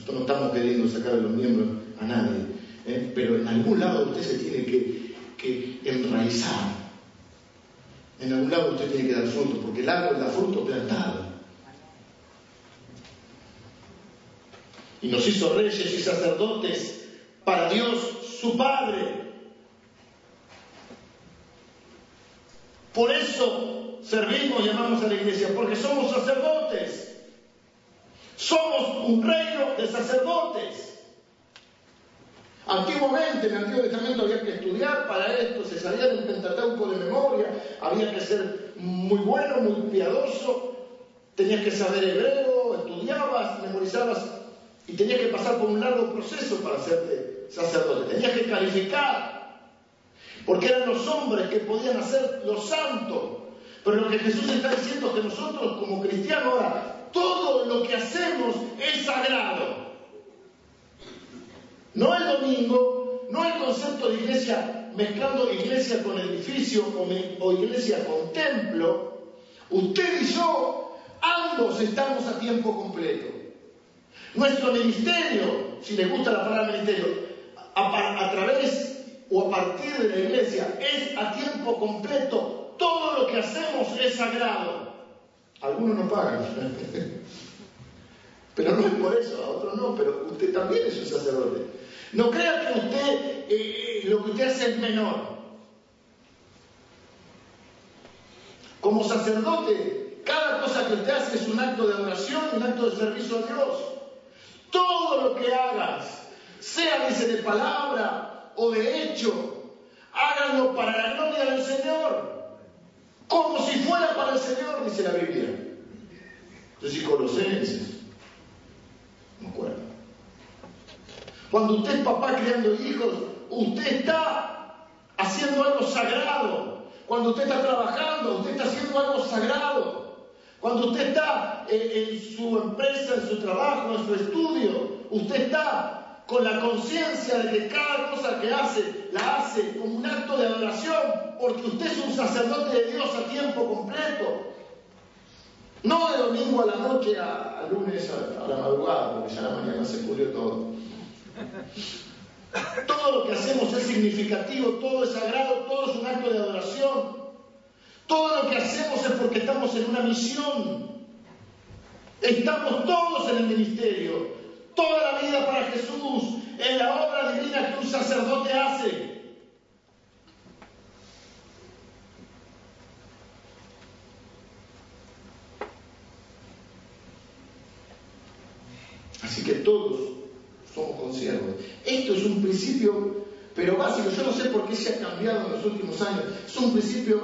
Nosotros no estamos queriendo sacar de los miembros a nadie, ¿eh? pero en algún lado usted se tiene que, que, enraizar. En algún lado usted tiene que dar fruto, porque el árbol da fruto plantado. Y nos hizo reyes y sacerdotes para Dios su Padre. Por eso servimos y amamos a la iglesia, porque somos sacerdotes. Somos un reino de sacerdotes. Antiguamente, en el Antiguo Testamento había que estudiar para esto, se salía de un pentateuco de memoria, había que ser muy bueno, muy piadoso, tenías que saber hebreo, estudiabas, memorizabas y tenías que pasar por un largo proceso para ser sacerdote, tenías que calificar, porque eran los hombres que podían hacer lo santo. Pero lo que Jesús está diciendo es que nosotros como cristianos ahora, todo lo que hacemos es sagrado. No el domingo, no el concepto de iglesia mezclando iglesia con edificio o, iglesia con templo. Usted y yo, ambos estamos a tiempo completo. Nuestro ministerio, si le gusta la palabra ministerio, a través o a partir de la iglesia, es a tiempo completo. Todo lo que hacemos es sagrado. Algunos no pagan. Pero no es por eso, a otros no, pero usted también es un sacerdote. No crea que usted eh, lo que usted hace es menor. Como sacerdote cada cosa que usted hace es un acto de adoración un acto de servicio a Dios. Todo lo que hagas, sea dice de palabra o de hecho, háganlo para la gloria del Señor. Como si fuera para el Señor, dice la Biblia. Entonces, Colosenses, no acuerdo. Cuando usted es papá criando hijos, usted está haciendo algo sagrado. Cuando usted está trabajando, usted está haciendo algo sagrado. Cuando usted está en, su empresa, en su trabajo, en su estudio, usted está con la conciencia de que cada cosa que hace, la hace como un acto de adoración, porque usted es un sacerdote de Dios a tiempo completo. No de domingo a la noche a, lunes a, la madrugada, porque ya la mañana se pudrió todo. Todo lo que hacemos es significativo, todo es sagrado, todo es un acto de adoración. Todo lo que hacemos es porque estamos en una misión. Estamos todos en el ministerio. Toda la vida para Jesús, en la obra divina que un sacerdote hace. Así que todos somos consiervos. Esto es un principio, pero básico. Yo no sé por qué se ha cambiado en los últimos años. Es un principio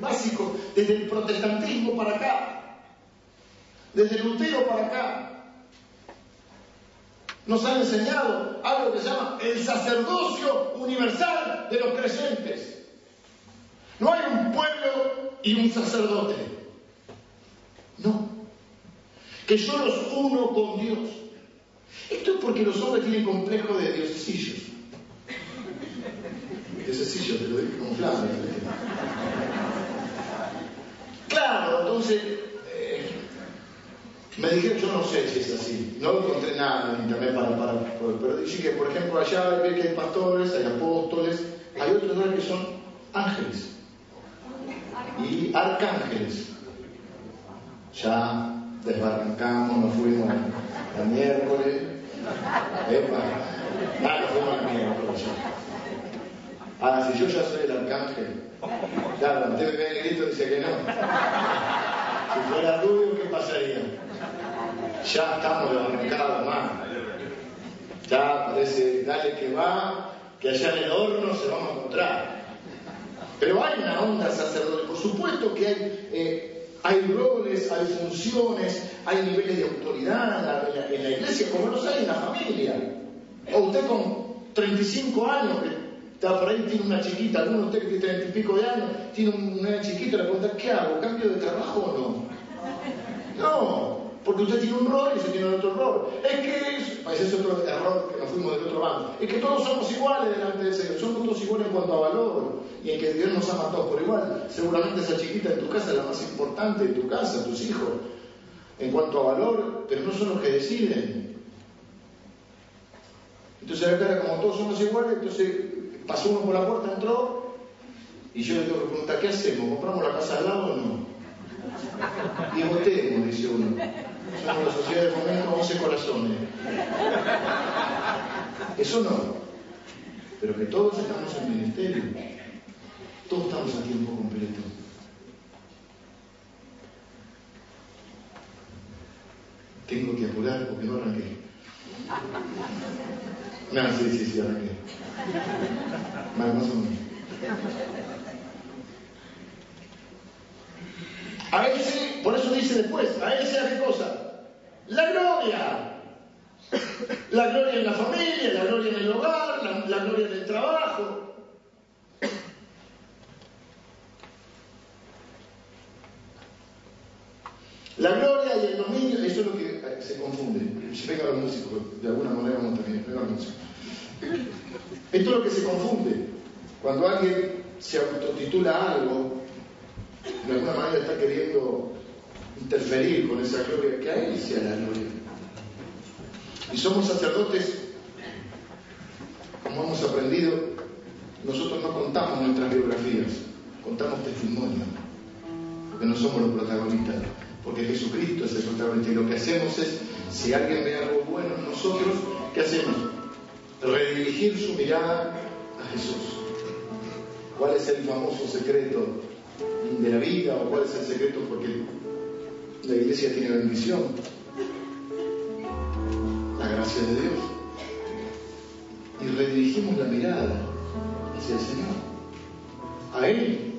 básico desde el protestantismo para acá, desde Lutero para acá. Nos han enseñado algo que se llama el sacerdocio universal de los creyentes. No hay un pueblo y un sacerdote. No. Que yo los uno con Dios. Esto es porque los hombres tienen complejo de diosesillos. Diosesillos, te lo digo como. Claro, entonces, me dijeron, yo no sé si es así, no encontré nada en internet para, pero dije que, por ejemplo, allá ve que hay pastores, hay apóstoles, hay otros que son ángeles y arcángeles. Ya desbarrancamos, nos fuimos el miércoles, Epa. Ah, no fuimos al miércoles. Ahora, si yo ya soy el arcángel, claro, usted me ve el grito dice que no. Si fuera rubio, ¿qué pasaría? Ya estamos desbarrancados más. Ya parece, dale que va, que allá en el horno se vamos a encontrar. Pero hay una onda sacerdotal. Por supuesto que hay eh, roles, hay funciones, hay niveles de autoridad en la, iglesia, como los hay en la familia. O usted con 35 años, que por ahí, tiene una chiquita, alguno de usted que tiene 30 y pico de años, tiene una chiquita, le pregunta, ¿qué hago? ¿Cambio de trabajo o no? No, porque usted tiene un rol y usted tiene otro rol. Es que, ese es otro error que nos fuimos del otro lado, es que todos somos iguales delante del Señor, somos todos iguales en cuanto a valor y en que Dios nos ama a todos por igual. Seguramente esa chiquita en tu casa es la más importante de tu casa, tus hijos, en cuanto a valor, pero no son los que deciden. Entonces acá como todos somos iguales, entonces pasó uno por la puerta, entró, y yo le tengo que preguntar, ¿qué hacemos? ¿Compramos la casa al lado o no? Y votemos, dice uno. Somos la sociedad de momento 11 corazones. Eso no. Pero que todos estamos en ministerio. Todos estamos a tiempo completo. Tengo que apurar porque no arranqué. No, sí, sí, sí, arranqué. Más, más o menos. A él sí, por eso dice después, a él sea qué cosa? La gloria. La gloria en la familia, la gloria en el hogar, la, gloria en el trabajo. La gloria y el dominio, eso es lo que se confunde. Si venga los músicos, de alguna manera a terminar, venga los músicos. Esto es lo que se confunde. Cuando alguien se autotitula algo, de alguna manera está queriendo interferir con esa gloria, que a Él sea la gloria. Y somos sacerdotes, como hemos aprendido, nosotros no contamos nuestras biografías, contamos testimonio, porque no somos los protagonistas, porque Jesucristo es el. Y lo que hacemos es, si alguien ve algo bueno en nosotros, ¿qué hacemos? Redirigir su mirada a Jesús. ¿Cuál es el famoso secreto de la vida o cuál es el secreto porque la iglesia tiene bendición, la gracia de Dios. Y redirigimos la mirada hacia el Señor. A Él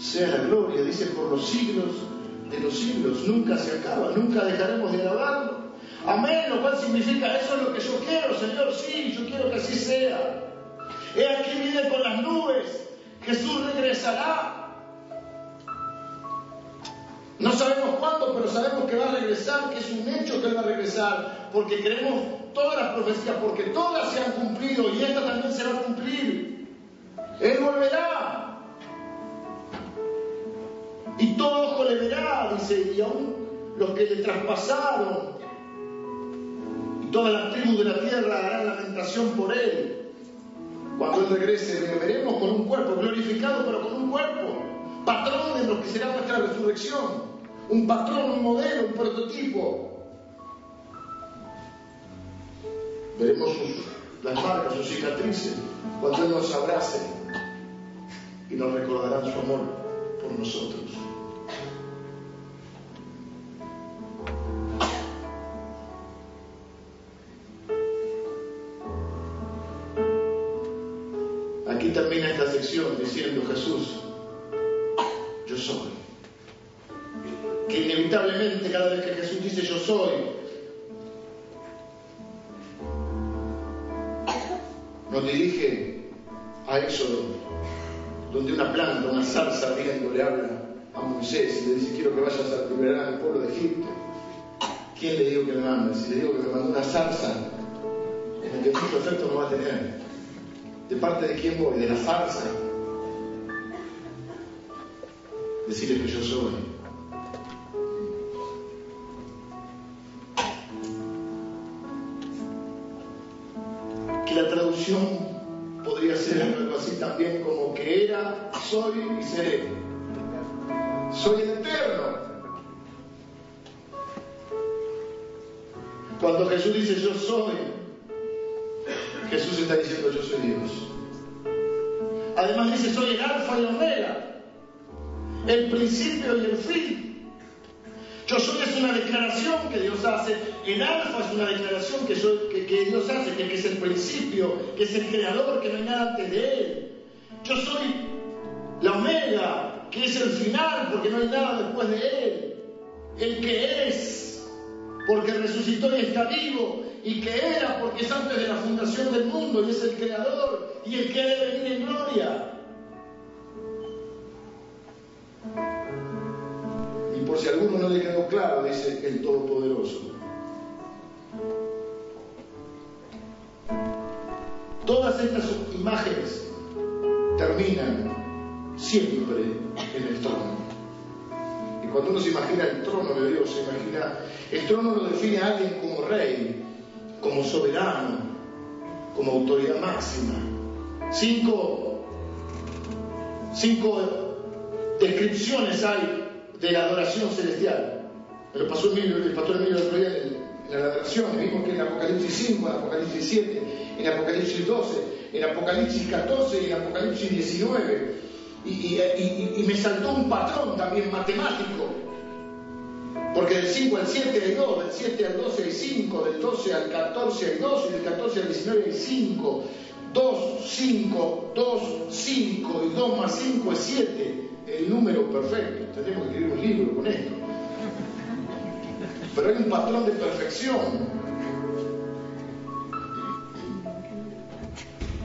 sea la gloria, dice, por los siglos de los siglos. Nunca se acaba, nunca dejaremos de alabarlo. Amén, lo cual significa, eso es lo que yo quiero, Señor, sí, yo quiero que así sea. He aquí viene con las nubes, Jesús regresará. No sabemos cuándo, pero sabemos que va a regresar, que es un hecho que va a regresar, porque creemos todas las profecías, porque todas se han cumplido y esta también se va a cumplir. Él volverá. Y todo ojo le verá, dice, y aún los que le traspasaron, y toda la tribu de la tierra hará lamentación por Él. Cuando Él regrese, le veremos con un cuerpo glorificado, pero con un cuerpo patrón de lo que será nuestra resurrección, un patrón, un modelo, un prototipo. Veremos las marcas, sus cicatrices, cuando Él nos abrace y nos recordará su amor por nosotros. Aquí termina esta sección diciendo Jesús, soy. Que inevitablemente cada vez que Jesús dice yo soy, nos dirige a Éxodo, donde una planta, una zarza riendo le habla a Moisés y le dice quiero que vayas a liberar al pueblo de Egipto. ¿Quién le digo que me manda? Si le digo que me mandó una zarza, en el que mucho efecto no va a tener. ¿De parte de quién voy? De la zarza decirle que yo soy. Que la traducción podría ser algo así también como soy y seré. Soy eterno. Cuando Jesús dice yo soy, Jesús está diciendo yo soy Dios. Además dice soy el alfa y omega el principio y el fin. Yo soy es una declaración que Dios hace, el alfa es una declaración que, que, Dios hace, que, es el principio, que es el creador, que no hay nada antes de Él. Yo soy la omega, que es el final, porque no hay nada después de Él. El que es, porque resucitó y está vivo, y que era, porque es antes de la fundación del mundo, y es el creador, y el que debe venir en gloria. por si alguno no le quedó claro, dice el Todopoderoso. Todas estas imágenes terminan siempre en el trono. Y cuando uno se imagina el trono de Dios, se imagina, el trono lo define a alguien como rey, como soberano, como autoridad máxima. Cinco, cinco descripciones hay de la adoración celestial. Pero pasó el, pastor Emilio el otro día en, la adoración, vimos que en Apocalipsis 5, en Apocalipsis 7, en Apocalipsis 12, en Apocalipsis 14 y en Apocalipsis 19. Y, me saltó un patrón también matemático, porque del 5 al 7 hay 2, del 7 al 12 hay 5, del 12 al 14 hay 2 y del 14 al 19 hay 5. 2, 5, 2, 5 y 2 más 5 es 7 el número perfecto. Tenemos que escribir un libro con esto. Pero hay un patrón de perfección.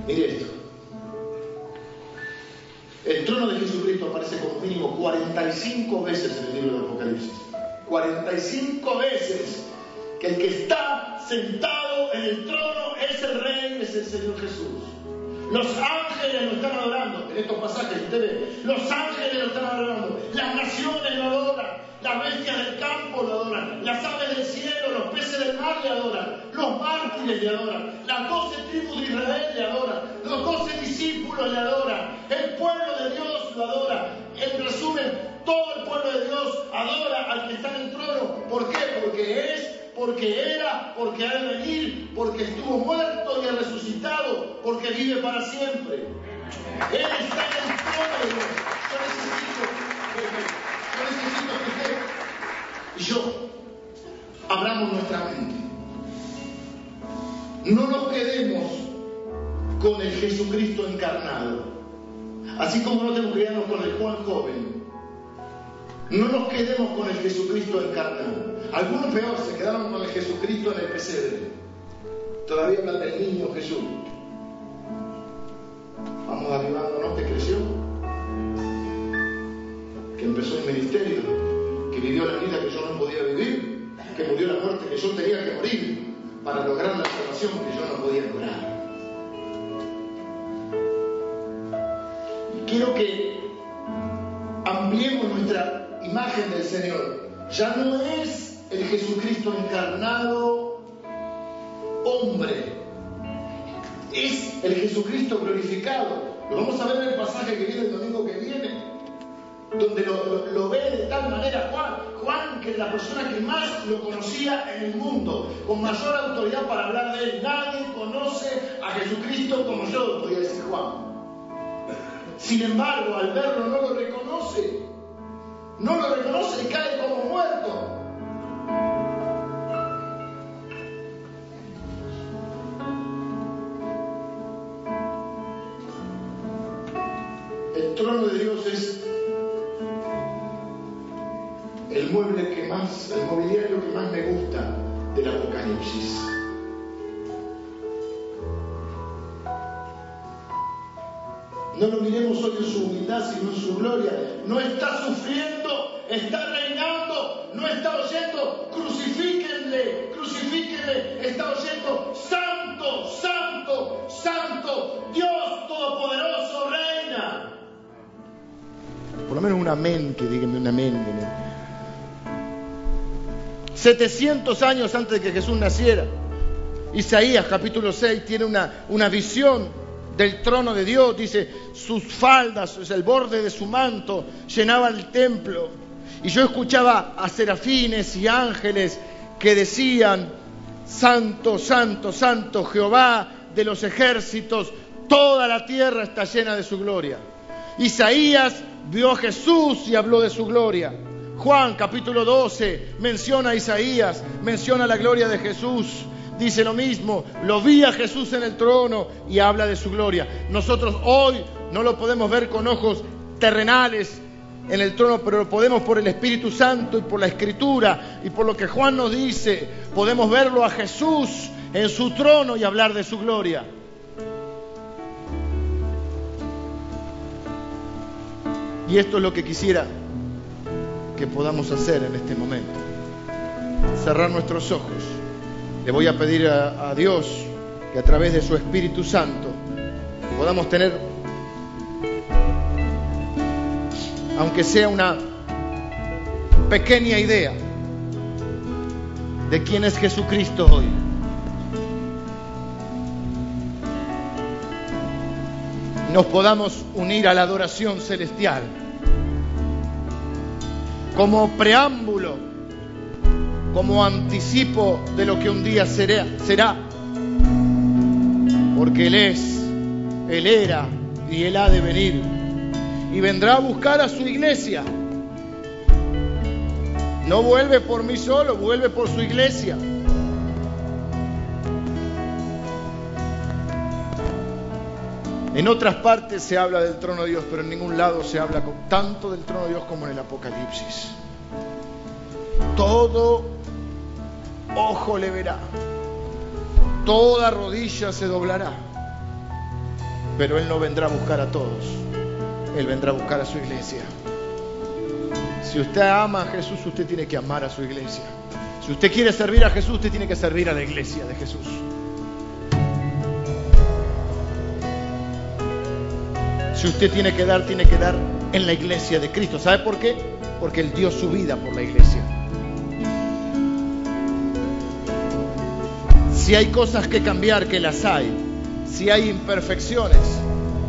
Mire esto. El trono de Jesucristo aparece como mínimo 45 veces en el libro de Apocalipsis. 45 veces que el que está sentado en el trono es el rey, es el Señor Jesús. Los ángeles lo están adorando. En estos pasajes usted ve, los ángeles lo están adorando. Las naciones lo adoran. Las bestias del campo lo adoran. Las aves del cielo, los mar le adoran. Los mártires le adoran. Las doce tribus de Israel le adoran. Los doce discípulos le adoran. El pueblo de Dios lo adora. En resumen, todo el pueblo de Dios adora al que está en el trono. ¿Por qué? Porque es porque era, porque ha de venir, porque estuvo muerto y ha resucitado, porque vive para siempre. Él está en el trono de Dios. Yo necesito, yo necesito que usted yo abramos nuestra mente. No nos quedemos con el Jesucristo encarnado, así como no tenemos que quedarnos con el Juan joven. No nos quedemos con el Jesucristo encarnado. Algunos peor se quedaron con el Jesucristo en el pesebre. Todavía hablan del niño Jesús. Vamos arribándonos que creció, que empezó un ministerio, que vivió la vida que yo no podía vivir, que murió la muerte que yo tenía que morir para lograr la salvación que yo no podía lograr. Y quiero que ampliemos nuestra imagen del Señor. Ya no es el Jesucristo encarnado hombre, es el Jesucristo glorificado. Lo vamos a ver en el pasaje que viene el domingo que viene, donde lo, ve de tal manera Juan. Juan, que es la persona que más lo conocía en el mundo, con mayor autoridad para hablar de él. Nadie conoce a Jesucristo como yo, podría decir Juan. Sin embargo, al verlo no lo reconoce. No lo reconoce y cae como muerto. El trono de Dios es el mueble que más, el mobiliario que más me gusta del Apocalipsis. No lo miremos hoy en su humildad, sino en su gloria. No está sufriendo, está reinando, no está oyendo, crucifíquenle, crucifíquenle, está oyendo, santo, santo, santo, Dios Todopoderoso reina. Por lo menos un amén, que díganme un amén. 700 años antes de que Jesús naciera. Isaías capítulo 6 tiene una, una visión del trono de Dios, dice, sus faldas, el borde de su manto llenaban el templo. Y yo escuchaba a serafines y ángeles que decían, Santo, Santo, Santo Jehová de los ejércitos, toda la tierra está llena de su gloria. Isaías vio a Jesús y habló de su gloria. Juan capítulo 12 menciona a Isaías, menciona la gloria de Jesús. Dice lo mismo, lo vi a Jesús en el trono y habla de su gloria. Nosotros hoy no lo podemos ver con ojos terrenales en el trono, pero lo podemos por el Espíritu Santo y por la Escritura y por lo que Juan nos dice. Podemos verlo a Jesús en su trono y hablar de su gloria. Y esto es lo que quisiera podamos hacer en este momento. Cerrar nuestros ojos. Le voy a pedir a Dios que a través de su Espíritu Santo podamos tener, aunque sea una pequeña idea, de quién es Jesucristo hoy. Nos podamos unir a la adoración celestial como preámbulo, como anticipo de lo que un día será, será. Porque Él es, Él era y Él ha de venir. Y vendrá a buscar a su iglesia. No vuelve por mí solo, vuelve por su iglesia. En otras partes se habla del trono de Dios, pero en ningún lado se habla tanto del trono de Dios como en el Apocalipsis. Todo ojo le verá, toda rodilla se doblará, pero Él no vendrá a buscar a todos, Él vendrá a buscar a su iglesia. Si usted ama a Jesús, usted tiene que amar a su iglesia. Si usted quiere servir a Jesús, usted tiene que servir a la iglesia de Jesús. Si usted tiene que dar, tiene que dar en la iglesia de Cristo. ¿Sabe por qué? Porque Él dio su vida por la iglesia. Si hay cosas que cambiar, que las hay. Si hay imperfecciones,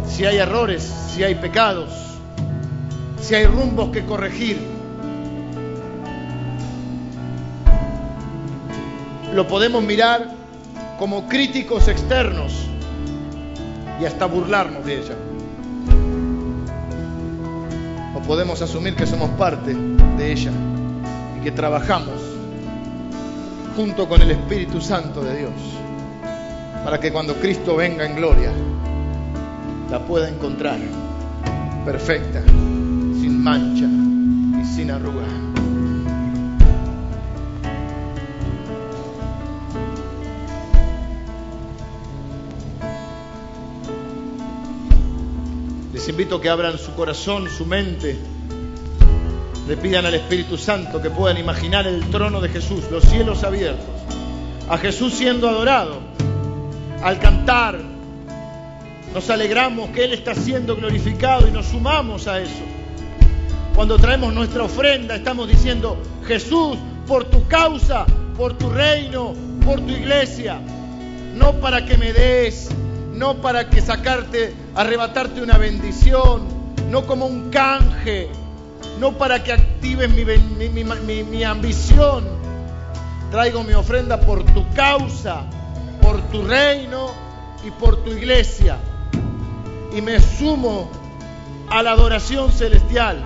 si hay errores, si hay pecados, si hay rumbos que corregir. Lo podemos mirar como críticos externos y hasta burlarnos de ella podemos asumir que somos parte de ella y que trabajamos junto con el Espíritu Santo de Dios para que cuando Cristo venga en gloria la pueda encontrar perfecta, sin mancha y sin arruga. Les invito a que abran su corazón, su mente, le pidan al Espíritu Santo que puedan imaginar el trono de Jesús, los cielos abiertos, a Jesús siendo adorado. Al cantar, nos alegramos que Él está siendo glorificado y nos sumamos a eso. Cuando traemos nuestra ofrenda, estamos diciendo, Jesús, por tu causa, por tu reino, por tu iglesia, no para que me des, no para que sacarte, arrebatarte una bendición, no como un canje, no para que actives mi, ambición. Traigo mi ofrenda por tu causa, por tu reino y por tu iglesia. Y me sumo a la adoración celestial.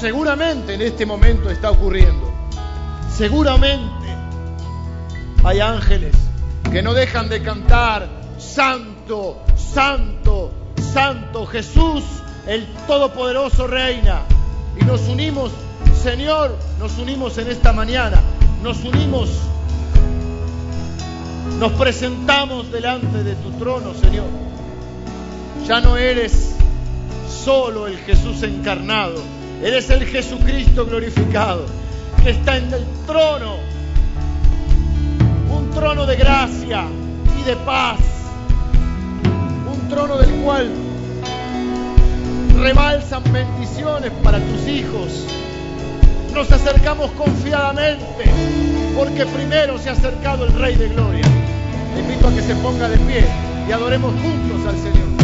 Seguramente en este momento está ocurriendo. Seguramente hay ángeles que no dejan de cantar, Santo, Santo, Santo Jesús el Todopoderoso reina. Y nos unimos, Señor, nos unimos en esta mañana, nos unimos, nos presentamos delante de tu trono, Señor. Ya no eres solo el Jesús encarnado, eres el Jesucristo glorificado, que está en el trono, un trono de gracia y de paz, trono del cual rebalsan bendiciones para tus hijos. Nos acercamos confiadamente porque primero se ha acercado el Rey de Gloria. Te invito a que se ponga de pie y adoremos juntos al Señor.